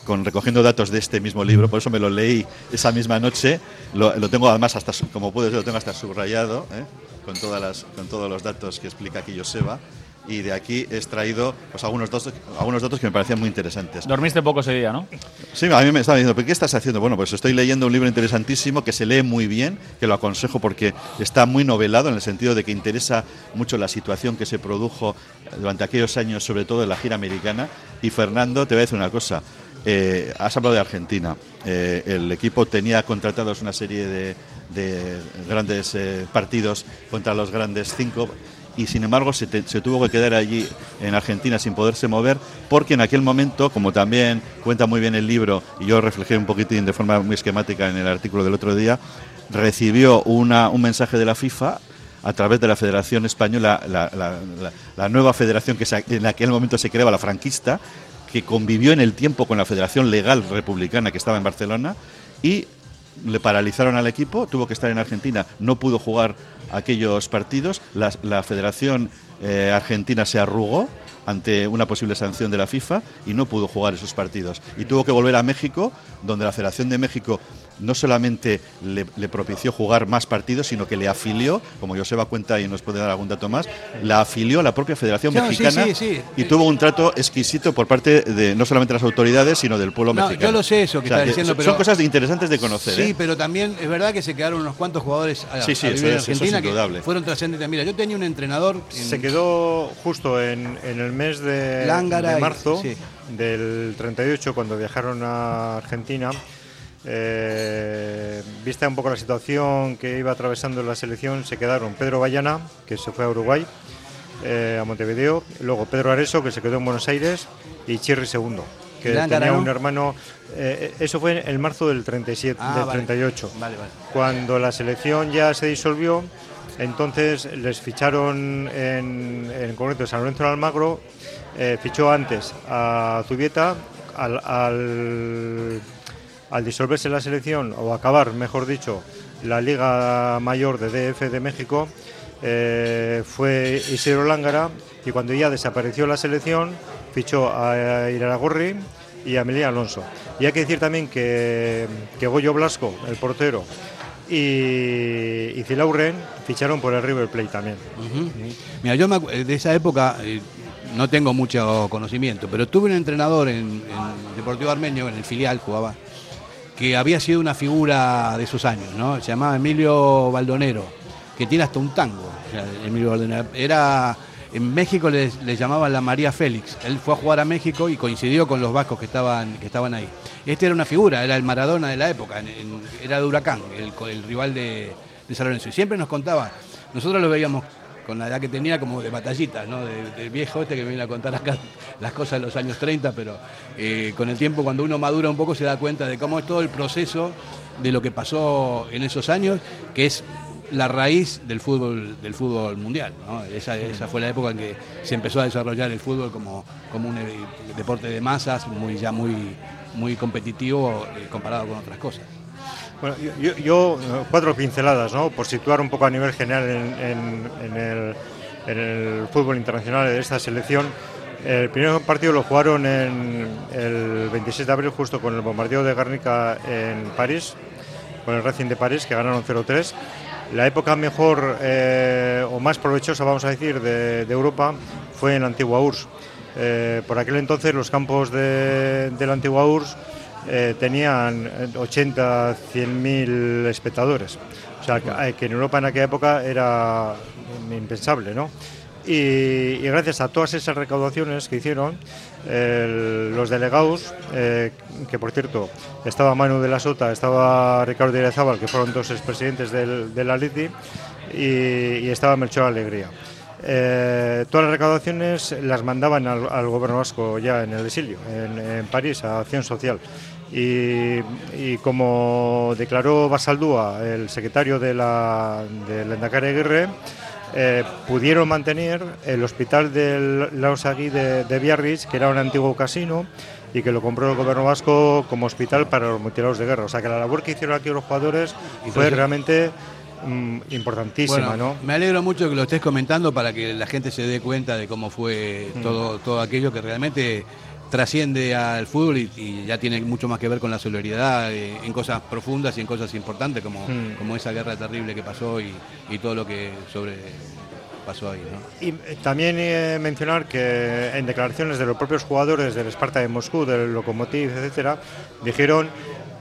con recogiendo datos de este mismo libro, por eso me lo leí esa misma noche. Lo, lo tengo además hasta, como puedes ver, lo tengo hasta subrayado, ¿eh? con, todas las, con todos los datos que explica aquí Joseba. Y de aquí he extraído pues, algunos, datos, algunos datos que me parecían muy interesantes. Dormiste poco ese día, ¿no? Sí, a mí me estaba diciendo, ¿pero qué estás haciendo? Bueno, pues estoy leyendo un libro interesantísimo que se lee muy bien, que lo aconsejo porque está muy novelado en el sentido de que interesa mucho la situación que se produjo durante aquellos años, sobre todo en la gira americana. Y Fernando, te voy a decir una cosa. Eh, has hablado de Argentina. Eh, el equipo tenía contratados una serie de, de grandes eh, partidos contra los grandes cinco y sin embargo se, tuvo que quedar allí en Argentina sin poderse mover porque en aquel momento, como también cuenta muy bien el libro y yo reflejé un poquitín de forma muy esquemática en el artículo del otro día, recibió un mensaje de la FIFA a través de la Federación Española, la, nueva federación que en aquel momento se creaba, la franquista, que convivió en el tiempo con la Federación Legal Republicana que estaba en Barcelona y le paralizaron al equipo, tuvo que estar en Argentina, no pudo jugar aquellos partidos, la, Federación eh, Argentina se arrugó ante una posible sanción de la FIFA y no pudo jugar esos partidos. Y tuvo que volver a México, donde la Federación de México no solamente le, le propició jugar más partidos, sino que le afilió, como Joseba cuenta y nos puede dar algún dato más, la afilió a la propia Federación Mexicana sí, sí. y tuvo un trato exquisito por parte de no solamente las autoridades, sino del pueblo No, mexicano. yo lo sé eso que O sea, está diciendo, son- pero- Son cosas interesantes de conocer. Sí, ¿eh? pero también es verdad que se quedaron unos cuantos jugadores a, Sí, sí, a eso en es- eso es Argentina indudable. que fueron trascendentes. Mira, yo tenía un entrenador en- Se quedó justo en, en el mes de, y- marzo sí. del 38, cuando viajaron a Argentina. Eh, vista un poco la situación que iba atravesando la selección, se quedaron Pedro Bayana, que se fue a Uruguay, eh, a Montevideo, luego Pedro Areso, que se quedó en Buenos Aires, y Chirri Segundo, que tenía un hermano. eh, eso fue en el marzo del 37, Ah, del vale. 38. Vale, vale. Cuando la selección ya se disolvió, entonces les ficharon en, en concreto San Lorenzo de Almagro, fichó antes a Zubieta, al, al, al disolverse la selección, o acabar, mejor dicho, la Liga Mayor de DF de México, eh, fue Isidro Lángara y cuando ya desapareció la selección, fichó a Iraragorri y a Melilla Alonso. Y hay que decir también que, que Goyo Blasco, el portero, y, y ficharon por el River Plate también. Mira, yo me acu- de esa época eh, no tengo mucho conocimiento, pero tuve un entrenador en, en Deportivo Armenio, en el filial jugaba, que había sido una figura de esos años, ¿no? Se llamaba Emilio Baldonero, que tiene hasta un tango. Emilio Baldonero. Era, en México le, llamaban la María Félix. Él fue a jugar a México y coincidió con los vascos que estaban, que estaban ahí. Este era una figura, era el Maradona de la época, era de Huracán, el rival de, de San Lorenzo. Y siempre nos contaba, nosotros lo veíamos con la edad que tenía como de batallitas, ¿no? De- del viejo este que me viene a contar acá las cosas de los años 30, pero eh, con el tiempo cuando uno madura un poco se da cuenta de cómo es todo el proceso de lo que pasó en esos años, que es la raíz del fútbol del fútbol mundial. esa fue la época en que se empezó a desarrollar el fútbol como, como un eh, deporte de masas, muy ya muy, muy competitivo eh, comparado con otras cosas. Bueno, yo, eh, cuatro pinceladas, ¿no? Por situar un poco a nivel general en, el, fútbol internacional de esta selección. El primer partido lo jugaron el 26 de abril, justo con el bombardeo de Guernica en París, con el Racing de París, que ganaron 0-3. La época mejor eh, o más provechosa, vamos a decir, de, de Europa fue en la antigua URSS. Eh, por aquel entonces los campos de, de la antigua URSS eh, tenían eh, 80, 100 mil espectadores. O sea, que, eh, que en Europa en aquella época era impensable, ¿no? Y, gracias a todas esas recaudaciones que hicieron, los delegados, eh, que por cierto estaba Manu de la Sota, estaba Ricardo Irezábal, que fueron dos expresidentes del, del Atleti, y, y estaba Melchor Alegría. Eh, todas las recaudaciones las mandaban al, gobierno vasco ya en el exilio, en París, a Acción Social. Y, y como declaró Basaldúa, el secretario de la, del Endacare Aguirre, eh, pudieron mantener el hospital del Lausagui de, de Biarritz, que era un antiguo casino, y que lo compró el gobierno vasco como hospital para los mutilados de guerra. O sea que la labor que hicieron aquí los jugadores fue realmente mm, importantísima, Bueno, ¿no? Me alegro mucho que lo estés comentando para que la gente se dé cuenta de cómo fue Mm. todo, todo aquello que realmente trasciende al fútbol y, y ya tiene mucho más que ver con la solidaridad eh, en cosas profundas y en cosas importantes como, Mm. como esa guerra terrible que pasó y, y todo lo que sobre pasó ahí. ¿no? Y eh, también eh, mencionar que en declaraciones de los propios jugadores del Sparta de Moscú, del Lokomotiv, etcétera, dijeron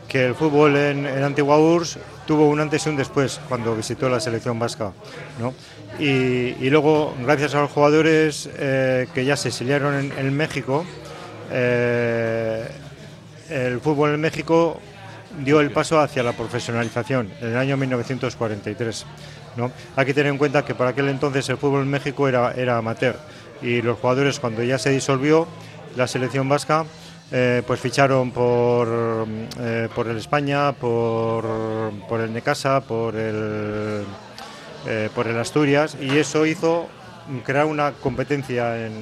que el fútbol en, en Antigua URSS tuvo un antes y un después cuando visitó la selección vasca. ¿no? Y, y luego, gracias a los jugadores eh, que ya se exiliaron en, en México, eh, el fútbol en México dio el paso hacia la profesionalización en el año 1943. ¿no? Hay que tener en cuenta que por aquel entonces el fútbol en México era, era amateur y los jugadores cuando ya se disolvió la selección vasca eh, pues ficharon por, eh, por el España, por, por el Necasa, por el, por el Asturias y eso hizo crear una competencia en,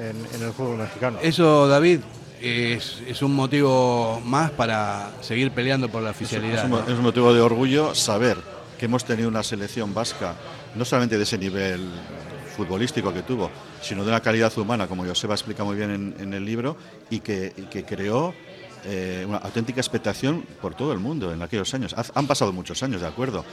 en- en el fútbol mexicano. Eso, David, es, es un motivo más para seguir peleando por la Es, oficialidad. un, ¿no? es un motivo de orgullo saber que hemos tenido una selección vasca, no solamente de ese nivel futbolístico que tuvo, sino de una calidad humana, como Joseba explica muy bien en, en el libro, y que, y que creó eh, una auténtica expectación por todo el mundo en aquellos años. Han pasado muchos años, de acuerdo,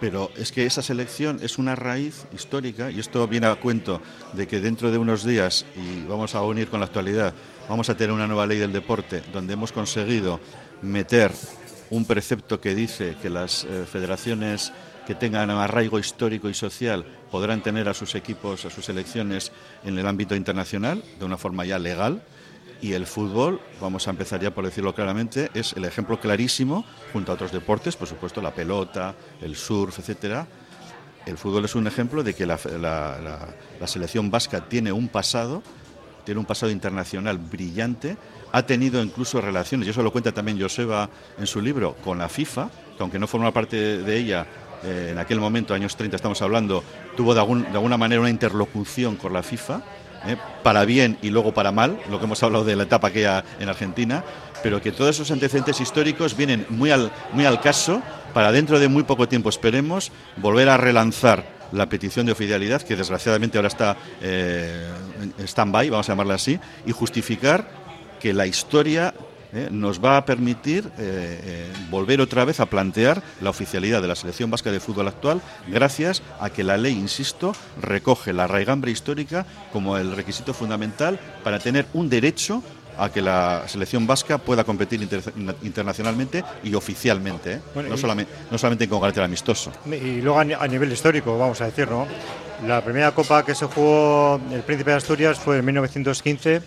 pero es que esa selección es una raíz histórica y esto viene a cuento de que dentro de unos días, y vamos a unir con la actualidad, vamos a tener una nueva ley del deporte donde hemos conseguido meter un precepto que dice que las eh, federaciones que tengan arraigo histórico y social podrán tener a sus equipos, a sus selecciones en el ámbito internacional de una forma ya legal. Y el fútbol, vamos a empezar ya por decirlo claramente, es el ejemplo clarísimo, junto a otros deportes, por supuesto la pelota, el surf, etcétera. El fútbol es un ejemplo de que la, selección vasca tiene un pasado, tiene un pasado internacional brillante, ha tenido incluso relaciones, y eso lo cuenta también Joseba en su libro, con la FIFA, que aunque no forma parte de ella, eh, en aquel momento, años 30 estamos hablando, tuvo de alguna manera una interlocución con la FIFA, eh, para bien y luego para mal, lo que hemos hablado de la etapa aquella en Argentina, pero que todos esos antecedentes históricos vienen muy al, muy al caso para dentro de muy poco tiempo, esperemos, volver a relanzar la petición de oficialidad, que desgraciadamente ahora está eh, en stand-by, vamos a llamarla así, y justificar que la historia eh, nos va a permitir eh, eh, volver otra vez a plantear la oficialidad de la selección vasca de fútbol actual gracias a que la ley, insisto, recoge la raigambre histórica como el requisito fundamental para tener un derecho a que la selección vasca pueda competir inter- internacionalmente y oficialmente, ¿eh? Bueno, no, y- solamente, no solamente con carácter amistoso. Y luego a nivel histórico, vamos a decir, ¿no? La primera copa que se jugó el Príncipe de Asturias fue en 1915,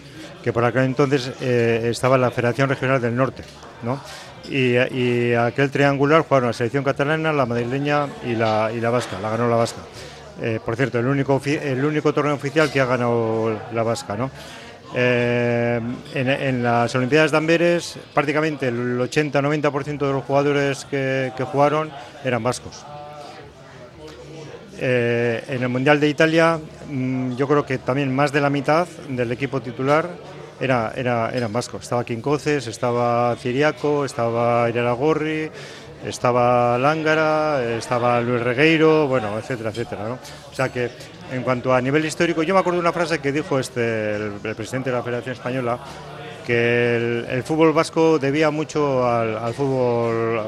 que por aquel entonces eh, estaba la Federación Regional del Norte, ¿no? Y, aquel triangular jugaron la selección catalana, la madrileña y la, y la vasca, la ganó la vasca. Eh, por cierto, el único, el único torneo oficial que ha ganado la vasca, ¿no? Eh, en, las Olimpiadas de Amberes, prácticamente el 80-90% de los jugadores que, que jugaron eran vascos. En el Mundial de Italia, mm, yo creo que también más de la mitad del equipo titular era, era, eran vascos. Estaba Quincoces, estaba Ciriaco, estaba Iraragorri, estaba Lángara, estaba Luis Regueiro, bueno, etcétera, etcétera. ¿no? O sea que en cuanto a nivel histórico, yo me acuerdo de una frase que dijo este, el, el presidente de la Federación Española, que el, el fútbol vasco debía mucho al, al fútbol,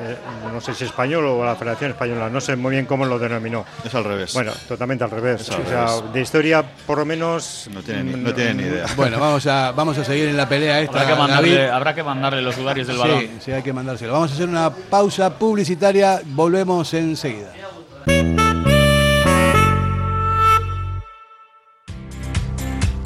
eh, no sé si español o a la Federación Española, no sé muy bien cómo lo denominó. Es al revés. Bueno, totalmente al revés. Al o sea, revés. de historia, por lo menos. No tienen ni- no tienen ni idea. Bueno, vamos a, vamos a seguir en la pelea esta. Habrá que, mandarle, habrá que mandarle los sudarios del balón. Sí, sí, hay que mandárselo. Vamos a hacer una pausa publicitaria, volvemos enseguida.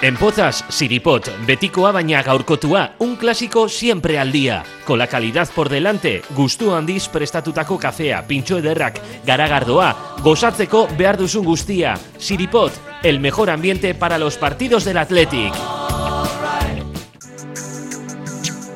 En Pozas, Siripot, betikoa baina gaurkotua, un clásico siempre al día. Con la calidad por delante, gustu handiz prestatutako kafea, pintxo ederrak, garagardoa, gozatzeko behar duzun guztia. Siripot, el mejor ambiente para los partidos del Athletic.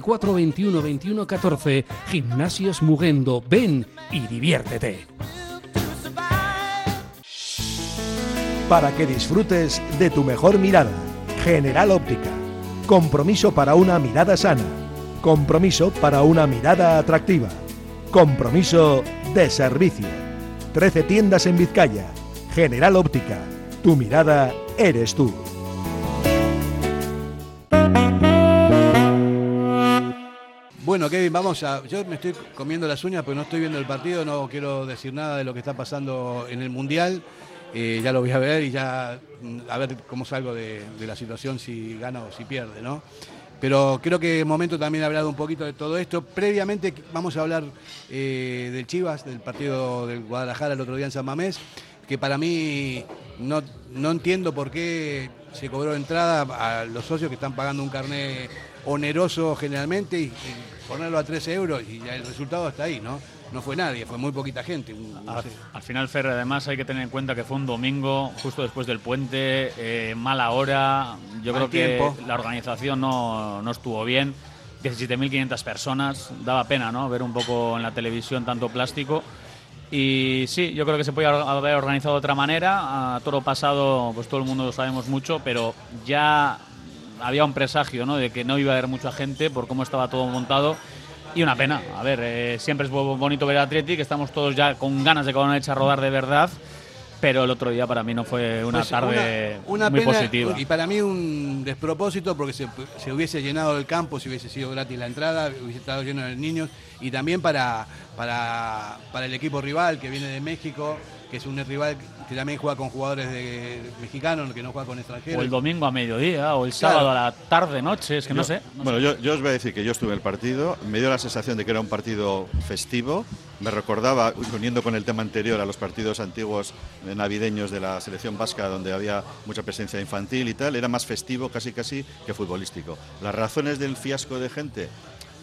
944 21 21 14. Gimnasios Mugendo. Ven y diviértete. Para que disfrutes de tu mejor mirada. General Óptica. Compromiso para una mirada sana. Compromiso para una mirada atractiva. Compromiso de servicio. 13 tiendas en Vizcaya. General Óptica. Tu mirada eres tú. Bueno, Kevin, vamos a. Yo me estoy comiendo las uñas porque no estoy viendo el partido, no quiero decir nada de lo que está pasando en el Mundial. Eh, ya lo voy a ver y ya mm, a ver cómo salgo de, de la situación, si gana o si pierde, ¿no? Pero creo que es momento también de hablar un poquito de todo esto. Previamente vamos a hablar eh, del Chivas, del partido del Guadalajara el otro día en San Mamés, que para mí no, no entiendo por qué se cobró entrada a los socios que están pagando un carnet oneroso generalmente y, y ponerlo a 13 euros y ya el resultado está ahí, ¿no? No fue nadie, fue muy poquita gente. no Al, final, Ferre, además hay que tener en cuenta que fue un domingo, justo después del puente, eh, mala hora. Yo Mal creo que la organización no, no estuvo bien. 17.500 personas, daba pena ¿no? ver un poco en la televisión tanto plástico. Y sí, yo creo que se podía haber organizado de otra manera. A toro pasado, pues todo el mundo lo sabemos mucho, pero ya había un presagio ¿no? de que no iba a haber mucha gente por cómo estaba todo montado. Y una pena. A ver, eh, siempre es bo- bonito ver a Atleti, que estamos todos ya con ganas de que van a echar a rodar de verdad. Pero el otro día para mí no fue una Pues tarde una, una muy pena, positiva. Y para mí un despropósito porque se, se hubiese llenado el campo, si hubiese sido gratis la entrada, hubiese estado lleno de niños. Y también para, para, para el equipo rival que viene de México, que es un rival que también juega con jugadores de, mexicanos, que no juega con extranjeros. O el domingo a mediodía, o el Claro. sábado a la tarde, noche, es que no sé. no bueno, sé. yo, yo os voy a decir que yo estuve en el partido, me dio la sensación de que era un partido festivo, me recordaba, uniendo con el tema anterior, a los partidos antiguos navideños de la selección vasca, donde había mucha presencia infantil y tal, era más festivo casi casi que futbolístico. Las razones del fiasco de gente,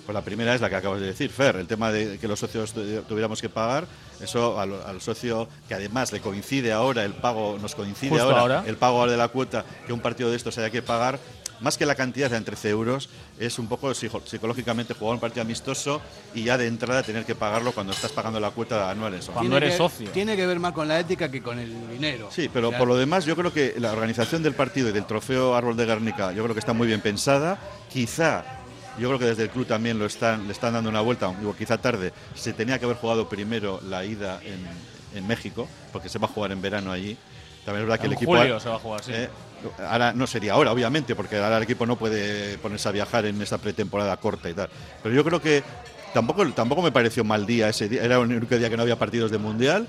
pues la primera es la que acabas de decir, Fer, el tema de que los socios tu- tuviéramos que pagar, eso al, al socio que además le coincide ahora, el pago nos coincide Justo ahora, ahora. el pago de la cuota, que un partido de estos haya que pagar, más que la cantidad de 13 euros, es un poco psico- psicológicamente jugar un partido amistoso y ya de entrada tener que pagarlo cuando estás pagando la cuota anual Sofía. Cuando Tiene eres que- socio. Tiene que ver más con la ética que con el dinero. Sí, pero por lo demás yo creo que la organización del partido y del trofeo Árbol de Guernica yo creo que está muy bien pensada. Quizá, yo creo que desde el club también lo están, le están dando una vuelta, digo, quizá tarde, se tenía que haber jugado primero la ida en, en México, porque se va a jugar en verano allí. También es verdad que el equipo... julio se va a jugar, sí. eh, ahora no sería ahora, obviamente, porque ahora el equipo no puede ponerse a viajar en esta pretemporada corta y tal. Pero yo creo que tampoco, tampoco me pareció mal día ese día. Era el único día que no había partidos de mundial.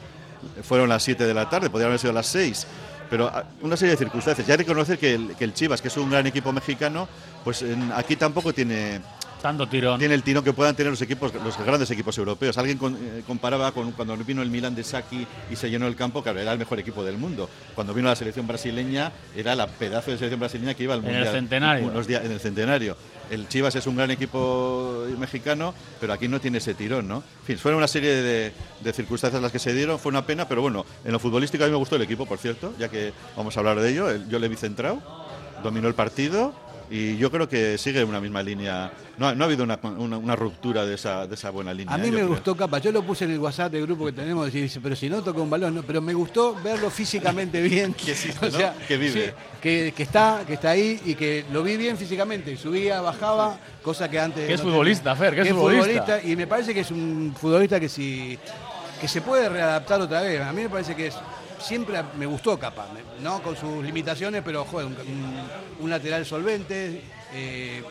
Fueron las 7 de la tarde, podrían haber sido las 6. Pero ah, una serie de circunstancias. Ya reconocer que el, que el Chivas, que es un gran equipo mexicano, pues en- aquí tampoco tiene Tanto tirón. tiene el tirón que puedan tener los equipos, los grandes equipos europeos. Alguien con- eh, comparaba con cuando vino el Milan de Saki y se llenó el campo, claro, era el mejor equipo del mundo. Cuando vino la selección brasileña, era la pedazo de selección brasileña que iba al En el mundial. centenario. Unos días en el centenario. El Chivas es un gran equipo mexicano, pero aquí no tiene ese tirón, ¿no? En fin, fueron una serie de, de circunstancias las que se dieron, fue una pena, pero bueno, en lo futbolístico a mí me gustó el equipo, por cierto, ya que vamos a hablar de ello. El- Yo le vi centrado, dominó el partido y yo creo que sigue una misma línea. No, ha- no ha habido una, una- una ruptura de esa, de esa buena línea. A mí ¿eh? Me creo. gustó capa, yo lo puse en el WhatsApp del grupo que tenemos, y dice, pero si no toca un balón, no, pero me gustó verlo físicamente bien. Que sí, O ¿no? sea, Que vive. sí, que, que está, que está ahí y que lo vi bien físicamente, subía, bajaba, cosa que antes. Que es no futbolista, tenía. Fer, que es futbolista. Y me parece que es un futbolista que si que se puede readaptar otra vez. A mí me parece que es siempre me gustó Capa, no con sus limitaciones, pero joder, un, lateral solvente. eh,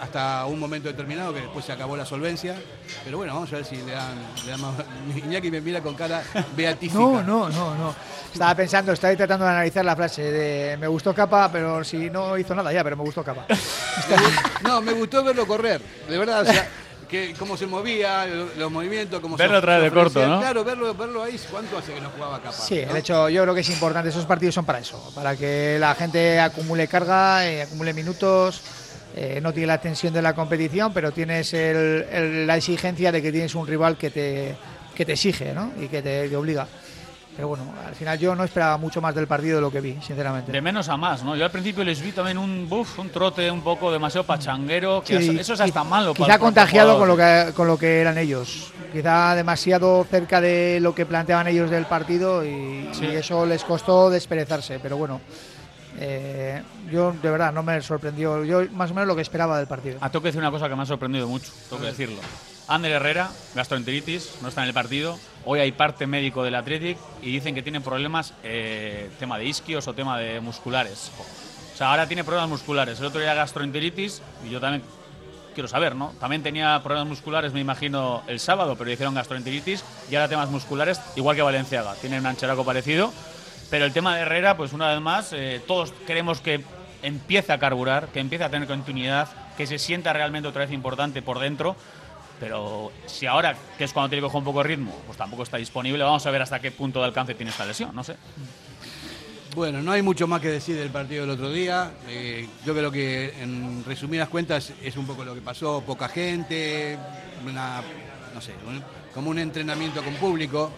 hasta un momento determinado que después se acabó la solvencia. Pero bueno, vamos a ver si le dan, le dan más. Iñaki me mira con cara beatífica. No, no, no, no. Estaba pensando, estaba tratando de analizar la frase de me gustó capa, pero si no hizo nada ya, pero me gustó capa. No, me gustó verlo correr, de verdad. O sea, que cómo se movía, lo- los movimientos, cómo se Verlo otra vez de corto, ¿no? Claro, verlo, verlo ahí, ¿cuánto hace que no jugaba capa? Sí, ¿no? el hecho, yo creo que es importante, esos partidos son para eso, para que la gente acumule carga, eh, acumule minutos, eh, no tiene la tensión de la competición, pero tienes el- el- la exigencia de que tienes un rival que te, que te exige ¿no? y que te obliga. Pero bueno, al final yo no esperaba mucho más del partido de lo que vi, sinceramente. De menos a más, ¿no? Yo al principio les vi también un buff, un trote un poco demasiado pachanguero, que Sí, eso, es hasta malo. para Quizá propio contagiado con lo, que, con lo que eran ellos. Quizá demasiado cerca de lo que planteaban ellos del partido y, Sí. y eso les costó desperezarse. Pero bueno, eh, yo de verdad no me sorprendió. Yo más o menos lo que esperaba del partido. Ah, tengo que decir una cosa que me ha sorprendido mucho, tengo que decirlo. Ander Herrera, gastroenteritis, no está en el partido. Hoy hay parte médico del Athletic y dicen que tiene problemas, eh, tema de isquios o tema de musculares. O sea, ahora tiene problemas musculares. El otro día gastroenteritis y yo también quiero saber, ¿no? También tenía problemas musculares, me imagino, el sábado, pero hicieron gastroenteritis y ahora temas musculares, igual que Valenciaga. Tiene un ancheraco parecido. Pero el tema de Herrera, pues una vez más, eh, todos queremos que empiece a carburar, que empiece a tener continuidad, que se sienta realmente otra vez importante por dentro. Pero si ahora, que es cuando tiene que coger un poco de ritmo, pues tampoco está disponible, vamos a ver hasta qué punto de alcance tiene esta lesión, no sé. Bueno, no hay mucho más que decir del partido del otro día. Eh, yo creo que en resumidas cuentas es un poco lo que pasó, poca gente, una, no sé, un- como un entrenamiento con público,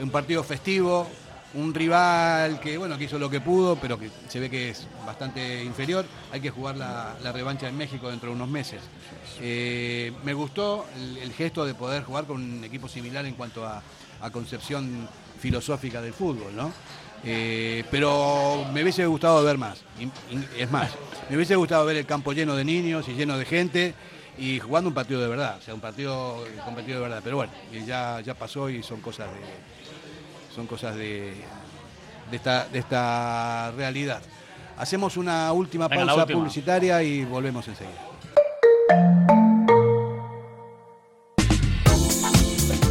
un partido festivo, un rival que bueno que hizo lo que pudo, pero que se ve que es bastante inferior. Hay que jugar la, revancha en México dentro de unos meses. Eh, me gustó el, gesto de poder jugar con un equipo similar en cuanto a, concepción filosófica del fútbol, ¿no? Eh, pero me hubiese gustado ver más. Es más, me hubiese gustado ver el campo lleno de niños y lleno de gente y jugando un partido de verdad, o sea, un partido competido de verdad. Pero bueno, ya, ya pasó y son cosas de son cosas de, de esta, de esta realidad. Hacemos una última Venga, pausa última. publicitaria y volvemos enseguida.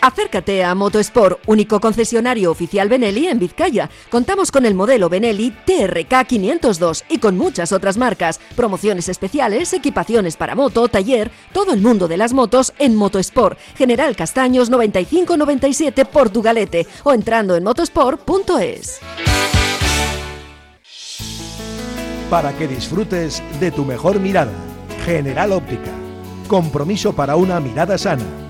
Acércate a Motosport, único concesionario oficial Benelli en Vizcaya. Contamos con el modelo Benelli TRK 502 y con muchas otras marcas, promociones especiales, equipaciones para moto, taller, todo el mundo de las motos en Motosport, General Castaños 9597 Portugalete o entrando en motosport.es. para que disfrutes de tu mejor mirada. General Óptica. Compromiso para una mirada sana.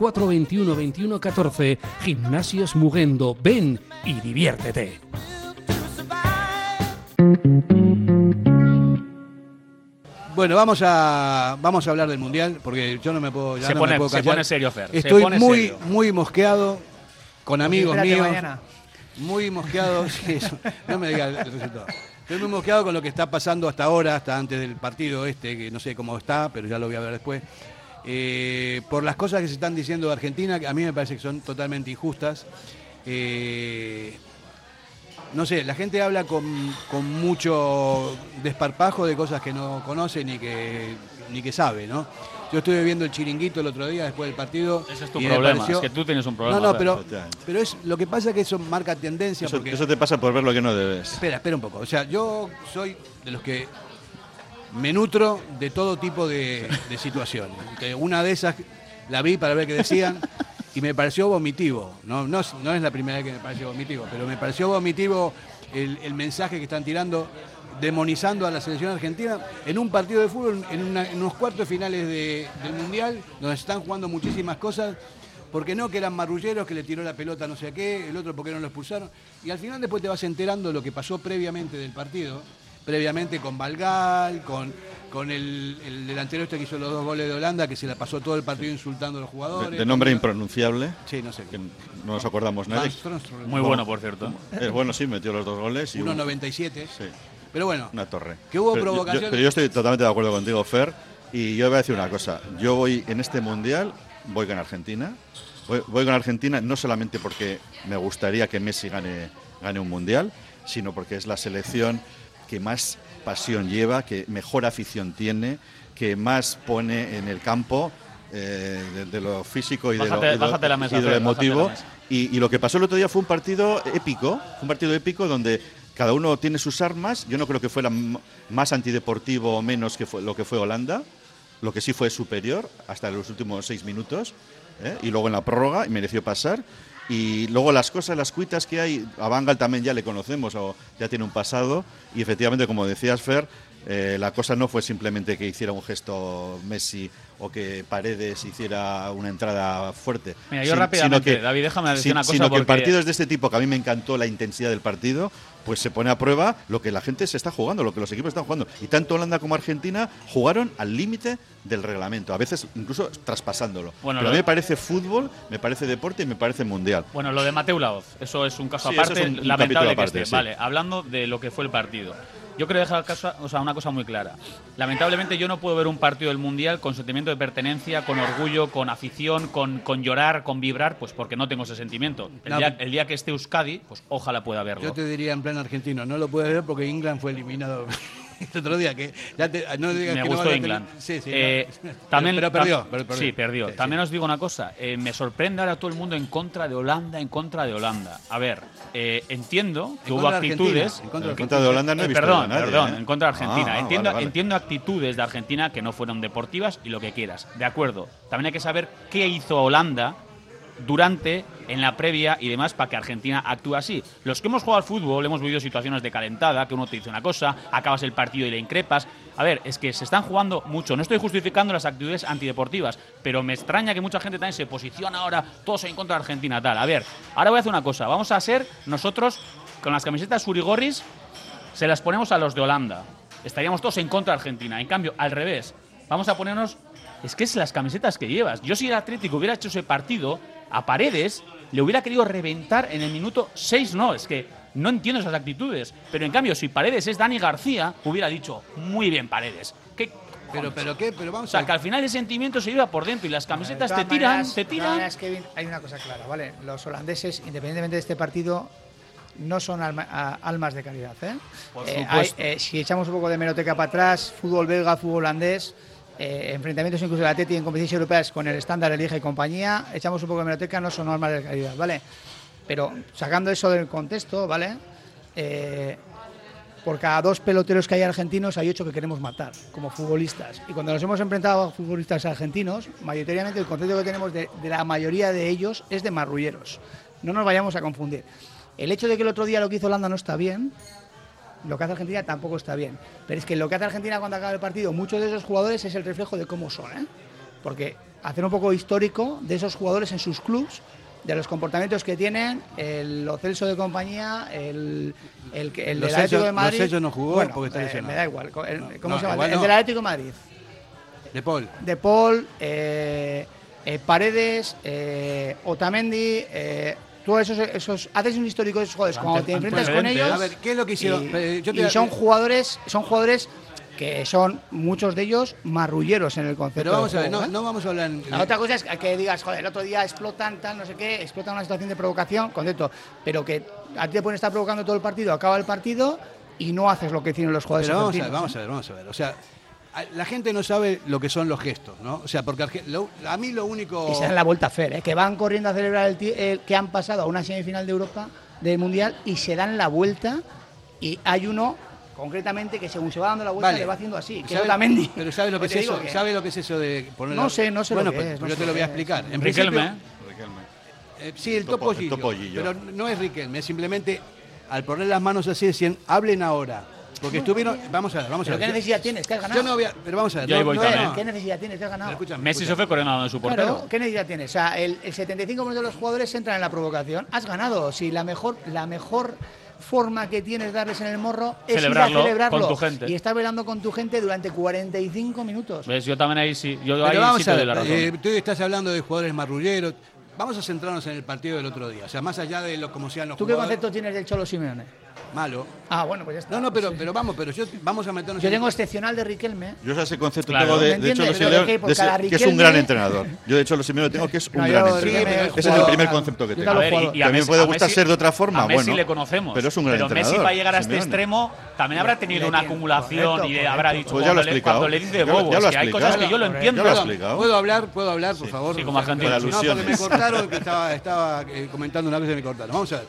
21 21 14. Gimnasios Mugendo. Ven y diviértete. Bueno, vamos a vamos a hablar del mundial porque yo no me puedo ya Se no pone- me puedo se pone serio, Fer, se Estoy pone muy serio. muy mosqueado con amigos Espérate míos. mañana. Muy mosqueado, sí, eso, no me diga el resultado. Estoy muy mosqueado con lo que está pasando hasta ahora, hasta antes del partido este, que no sé cómo está, pero ya lo voy a ver después. Eh, por las cosas que se están diciendo de Argentina, que a mí me parece que son totalmente injustas. Eh, no sé, la gente habla con, con mucho desparpajo de cosas que no conoce ni que, ni que sabe, ¿no? Yo estuve viendo el chiringuito el otro día después del partido. Ese es tu problema, pareció- es que tú tienes un problema. No, no, pero, pero es lo que pasa es que eso marca tendencia Eso, porque. eso te pasa por ver lo que no debes. Espera, espera un poco. O sea, yo soy de los que me nutro de todo tipo de, de situaciones. Una de esas la vi para ver qué decían y me pareció vomitivo. No, es- la primera vez que me pareció vomitivo, pero me pareció vomitivo el, mensaje que están tirando, demonizando a la selección argentina en un partido de fútbol, en, unos cuartos finales de- del Mundial, donde se están jugando muchísimas cosas. Porque no, que eran marrulleros, que le tiró la pelota no sé qué, el otro porque no lo expulsaron. Y al final después te vas enterando lo que pasó previamente del partido, previamente con Valgal, con, con el, el delantero este que hizo los dos goles de Holanda, que se la pasó todo el partido insultando a los jugadores. De, de nombre impronunciable. Sí, no sé. Que no nos acordamos nadie. Muy bueno, por cierto. Eh, bueno, sí, metió los dos goles. Y un- 1.97. Sí. Pero bueno, Una torre. Que hubo Pero yo- yo- provocaciones. pero yo estoy totalmente de acuerdo contigo, Fer. Y yo voy a decir una cosa. Yo voy en este mundial, voy con Argentina. Voy, voy con Argentina no solamente porque me gustaría que Messi gane, gane un mundial, sino porque es la selección que más pasión lleva, que mejor afición tiene, que más pone en el campo eh, de, de lo físico y de lo, y lo- bájate la mesa, y de lo la emotivo. mesa. Y, y lo que pasó el otro día fue un partido épico, un partido épico donde cada uno tiene sus armas. Yo no creo que fuera más antideportivo o menos que fue, lo que fue Holanda. Lo que sí fue superior hasta los últimos seis minutos. ¿eh? Y luego en la prórroga y mereció pasar. Y luego las cosas, las cuitas que hay, a Bangal también ya le conocemos o ya tiene un pasado. Y efectivamente, como decías, Fer, eh, la cosa no fue simplemente que hiciera un gesto Messi o que Paredes hiciera una entrada fuerte. Mira, yo Sin- rápidamente, sino que- David, déjame decir sin- una cosa Sino que el porque- partido es de este tipo, que a mí me encantó la intensidad del partido, pues se pone a prueba lo que la gente se está jugando, lo que los equipos están jugando. Y tanto Holanda como Argentina jugaron al límite del reglamento, a veces incluso traspasándolo. Bueno, Pero a mí me parece fútbol, me parece deporte y me parece mundial. Bueno, lo de Mateu Laoz, eso es un caso Sí, aparte, es un- un lamentable capítulo que aparte, esté. sí. Vale, hablando de lo que fue el partido. Yo quiero dejar caso- o sea, una cosa muy clara. Lamentablemente yo no puedo ver un partido del Mundial con sentimiento de pertenencia, con orgullo, con afición, con, con llorar, con vibrar, pues porque no tengo ese sentimiento. El, No, día, el día que esté Euskadi, pues ojalá pueda verlo. yo te diría en plan argentino, no lo puedes ver porque England fue eliminado el otro día. que ya te- no digas me que no gustó a England. Sí, sí. Eh, no. también, pero, pero perdió, pero perdió. Sí, perdió. Sí, sí. también os digo una cosa. eh, me sorprende ahora todo el mundo en contra de Holanda, en contra de Holanda. A ver, eh, entiendo que En hubo actitudes. En contra de En contra de Holanda no he Eh, visto perdón, a nadie, perdón, ¿eh? en contra de Argentina. Ah, entiendo, vale, vale. entiendo actitudes de Argentina que no fueron deportivas y lo que quieras. De acuerdo. También hay que saber qué hizo Holanda durante, en la previa y demás para que Argentina actúe así. Los que hemos jugado al fútbol hemos vivido situaciones de calentada, que uno te dice una cosa, acabas el partido y le increpas. A ver, es que se están jugando mucho. No estoy justificando las actitudes antideportivas, pero me extraña que mucha gente también se posiciona ahora, todos en contra de Argentina, tal. A ver, ahora voy a hacer una cosa. Vamos a ser nosotros, con las camisetas surigorris, se las ponemos a los de Holanda. Estaríamos todos en contra de Argentina. En cambio, al revés, vamos a ponernos. Es que es las camisetas que llevas. Yo, si el Atlético hubiera hecho ese partido, a Paredes le hubiera querido reventar en el minuto 6. No, es que no entiendo esas actitudes. Pero en cambio, si Paredes es Dani García, hubiera dicho, muy bien, Paredes. ¿Qué Pero, pero qué, pero vamos o sea, a que al final el sentimiento se iba por dentro y las camisetas te tiran, maneras- te tiran. maneras, Kevin, hay una cosa clara, ¿vale? Los holandeses, independientemente de este partido, no son alma- a- almas de caridad, ¿eh? Por Eh, hay- eh, si echamos un poco de meroteca para atrás, fútbol belga, fútbol holandés, eh, enfrentamientos incluso de Atleti en competiciones europeas con el estándar Elige y compañía, echamos un poco de meroteca, no son almas de caridad, ¿vale? Pero sacando eso del contexto, ¿vale? Eh, por cada dos peloteros que hay argentinos hay ocho que queremos matar como futbolistas. Y cuando nos hemos enfrentado a futbolistas argentinos, mayoritariamente el concepto que tenemos de, de la mayoría de ellos es de marrulleros. No nos vayamos a confundir. El hecho de que el otro día lo que hizo Holanda no está bien, lo que hace Argentina tampoco está bien. Pero es que lo que hace Argentina cuando acaba el partido, muchos de esos jugadores es el reflejo de cómo son. ¿eh? Porque hacer un poco histórico de esos jugadores en sus clubs, de los comportamientos que tienen, el Celso de compañía, el, el, el del Atlético de Madrid. Celso no jugó Bueno, porque está eh, me da igual. el- ¿Cómo No, se llama? el no. del Atlético de Madrid. De Paul. De Paul, eh, eh, Paredes, Otamendi, eh, todos esos, esos, haces un histórico de esos jugadores. Cuando te enfrentas con ellos, A ver, ¿qué es lo que hicieron? y, Eh, yo te- y son jugadores, son jugadores que son muchos de ellos marrulleros en el concepto. Pero vamos a ver, no, ¿eh? no vamos a hablar. en- La otra cosa es que digas, joder, el otro día explotan tal, no sé qué, explotan una situación de provocación, concepto, pero que a ti te pueden estar provocando todo el partido, acaba el partido y no haces lo que hicieron los jugadores Pero vamos a ver, vamos a ver, vamos a ver. O sea, la gente no sabe lo que son los gestos, ¿no? O sea, porque lo- a mí lo único. Y se dan la vuelta a Fer, ¿eh? que van corriendo a celebrar el, el- que han pasado a una semifinal de Europa, del Mundial, y se dan la vuelta. Y hay uno, concretamente, que según se va dando la vuelta, Vale. le va haciendo así, que es ¿Sabe- Otamendi. Pero ¿sabe lo que es eso? que- ¿Sabe lo que es eso de poner No sé, no sé lo Bueno, que pues, es, no yo te lo lo voy a es. explicar. En Riquelme, ¿eh? Eh, sí, el Topo- topollillo. el topollillo. Pero no es Riquelme, es simplemente al poner las manos así decían, hablen ahora. Porque estuvieron. Vamos a ver, vamos a ¿Pero ver. qué necesidad tienes? ¿Que has ganado? Yo no voy a. Pero vamos a ver. Yo ahí no- voy no- también. ¿Qué necesidad tienes? ¿Que has ganado? Escúchame, Messi se escúchame. fue coronado en su portero. Claro, ¿qué necesidad tienes? O sea, el, el 75% de los jugadores entran en la provocación. Has ganado. Si la mejor, la mejor forma que tienes de darles en el morro es Celebrarlo ir a celebrarlo. con tu gente. Y estar velando con tu gente durante 45 minutos. ¿Ves? Yo también ahí sí. Yo Pero ahí vamos sí te a doy la razón. eh, tú estás hablando de jugadores marrulleros. Vamos a centrarnos en el partido del otro día. O sea, más allá de lo como sean los ¿Tú qué jugadores. concepto tienes del Cholo Simeone? Malo. Ah, bueno, pues ya está. No, no, pero, pero vamos, pero yo, vamos a meternos Yo en tengo excepcional de Riquelme. Yo ya ese concepto Claro. tengo de, ¿Me de entiendes? Cholo Pero Simeone, de que por de ese- que es un Riquelme- gran entrenador. Yo de Cholo Simeone tengo que es un No, yo gran Riquelme entrenador. he Ese es el primer a- concepto que yo tengo. te lo A ver, y, y a También Messi- puede a gustar Messi- ser de otra forma, A Messi bueno, le conocemos. pero es un gran Pero entrenador, Messi para llegar a este Simeone. extremo también habrá tenido una acumulación y correcto. habrá dicho Pues ya lo cuando, he le, explicado. cuando le dice Ya lo- bobos, ya lo he que hay explicado. cosas que yo lo Ya lo entiendo. he Perdón, explicado. ¿Puedo hablar? ¿Puedo hablar, por favor? sí, como argentino. No, porque me Alusiones. cortaron que estaba, estaba eh, comentando una cosa y me cortaron. Vamos a ver.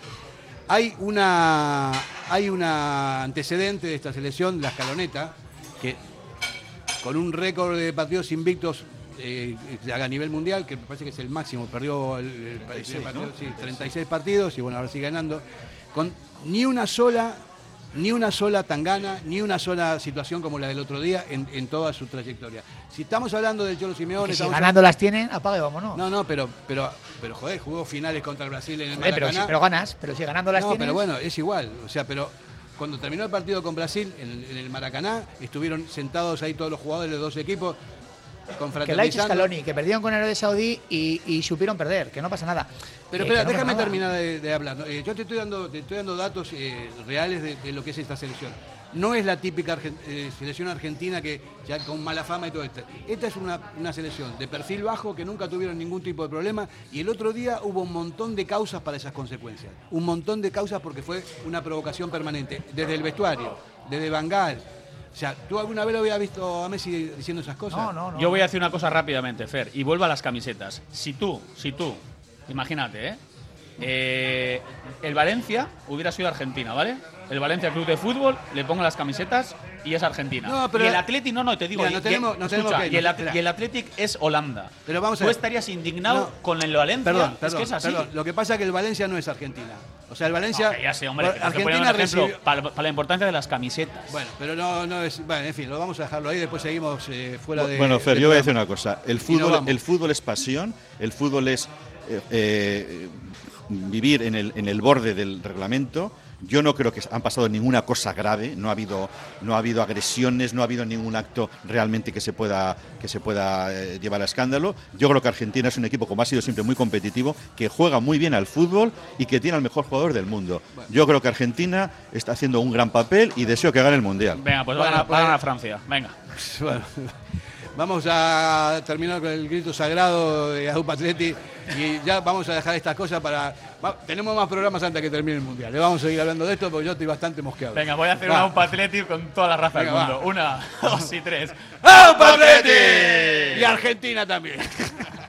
Hay una hay una antecedente de esta selección, la escaloneta, que con un récord de partidos invictos eh, a nivel mundial, que me parece que es el máximo, perdió el, el- el partido, sí, 36 partidos y bueno, ahora sigue ganando, con ni una sola ni una sola tangana, ni una sola situación como la del otro día en, en toda su trayectoria. Si estamos hablando del Cholo Simeone, si ganando las tienen, apaga y vámonos. no, no, pero, pero, pero joder, jugó finales contra el Brasil en el Hombre, pero, si- Maracaná. pero ganas, pero si ganando las no, tienes. pero bueno, es igual. O sea, pero cuando terminó el partido con Brasil en, en el Maracaná, estuvieron sentados ahí todos los jugadores de los dos equipos, que la ha hecho confraternizando. Scaloni, que perdieron con Arabia Saudí y, y supieron perder, que no pasa nada. Pero Eh, espera, no déjame nada. terminar de, de hablar. ¿no? Eh, yo te estoy dando, te estoy dando datos eh, reales de, de lo que es esta selección. No es la típica argen- eh, selección argentina que ya con mala fama y todo esto. Esta es una, una selección de perfil bajo que nunca tuvieron ningún tipo de problema y el otro día hubo un montón de causas para esas consecuencias. Un montón de causas porque fue una provocación permanente. Desde el vestuario, desde Bangal. O sea, ¿tú alguna vez lo habías visto a Messi diciendo esas cosas? No, no, no. Yo voy a decir una cosa rápidamente, Fer, y vuelvo a las camisetas. Si tú, si tú, imagínate, ¿eh? Eh, el Valencia hubiera sido Argentina, ¿vale? El Valencia Club de Fútbol le pongo las camisetas y es Argentina. No, pero- y el Athletic, no, no, te digo, Mira, y- no y- tenemos- no escucha, tenemos que- y, el, espera. y el Athletic es Holanda. Pero vamos a Tú estarías indignado No. con el Valencia. Perdón, es perdón, que es así. perdón. Lo que pasa es que el Valencia no es Argentina. O sea, el Valencia. No, ya sé, hombre, que Argentina poniendo un ejemplo recibió- para, para la importancia de las camisetas. Bueno, pero no, no es. Bueno, en fin, lo vamos a dejarlo ahí. Después seguimos eh, fuera de. Bueno, Fer, yo voy a decir una cosa. El Y fútbol, el fútbol es pasión, el fútbol es eh, vivir en el, en el borde del reglamento. Yo no creo que han pasado ninguna cosa grave, no ha habido, no ha habido agresiones, no ha habido ningún acto realmente que se pueda, que se pueda eh, llevar a escándalo. Yo creo que Argentina es un equipo, como ha sido siempre, muy competitivo, que juega muy bien al fútbol y que tiene al mejor jugador del mundo. Yo creo que Argentina está haciendo un gran papel y deseo que gane el Mundial. Venga, pues va a Bueno, a pues- ganar Francia. Venga. Bueno, vamos a terminar con el grito sagrado de Adupa Atleti y ya vamos a dejar estas cosas para. va- tenemos más programas antes que termine el mundial. Le vamos a seguir hablando de esto porque yo estoy bastante mosqueado. Venga, voy a hacer Va. una UPA Athletic con toda la raza Venga, del va. mundo. Una, dos y tres. ¡Aupa Atleti! Y Argentina también.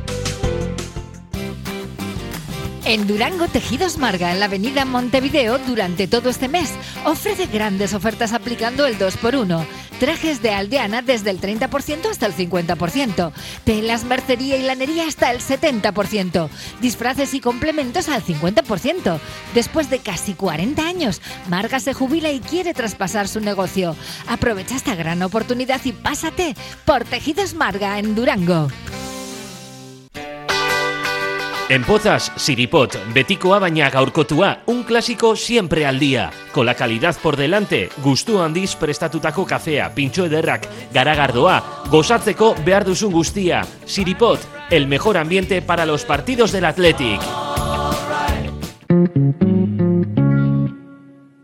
En Durango Tejidos Marga, en la avenida Montevideo, durante todo este mes, ofrece grandes ofertas aplicando el 2x1. Trajes de aldeana desde el 30% hasta el 50%. Telas, mercería y lanería hasta el 70%. Disfraces y complementos al 50%. Después de casi 40 años, Marga se jubila y quiere traspasar su negocio. Aprovecha esta gran oportunidad y pásate por Tejidos Marga en Durango. En Pozas, Siripot, betikoa baina gaurkotua, un clásico siempre al día. Con la calidad por delante, gustu handiz prestatutako kafea, pintxo ederrak, garagardoa, gozatzeko behar duzun guztia. Siripot, el mejor ambiente para los partidos del Athletic.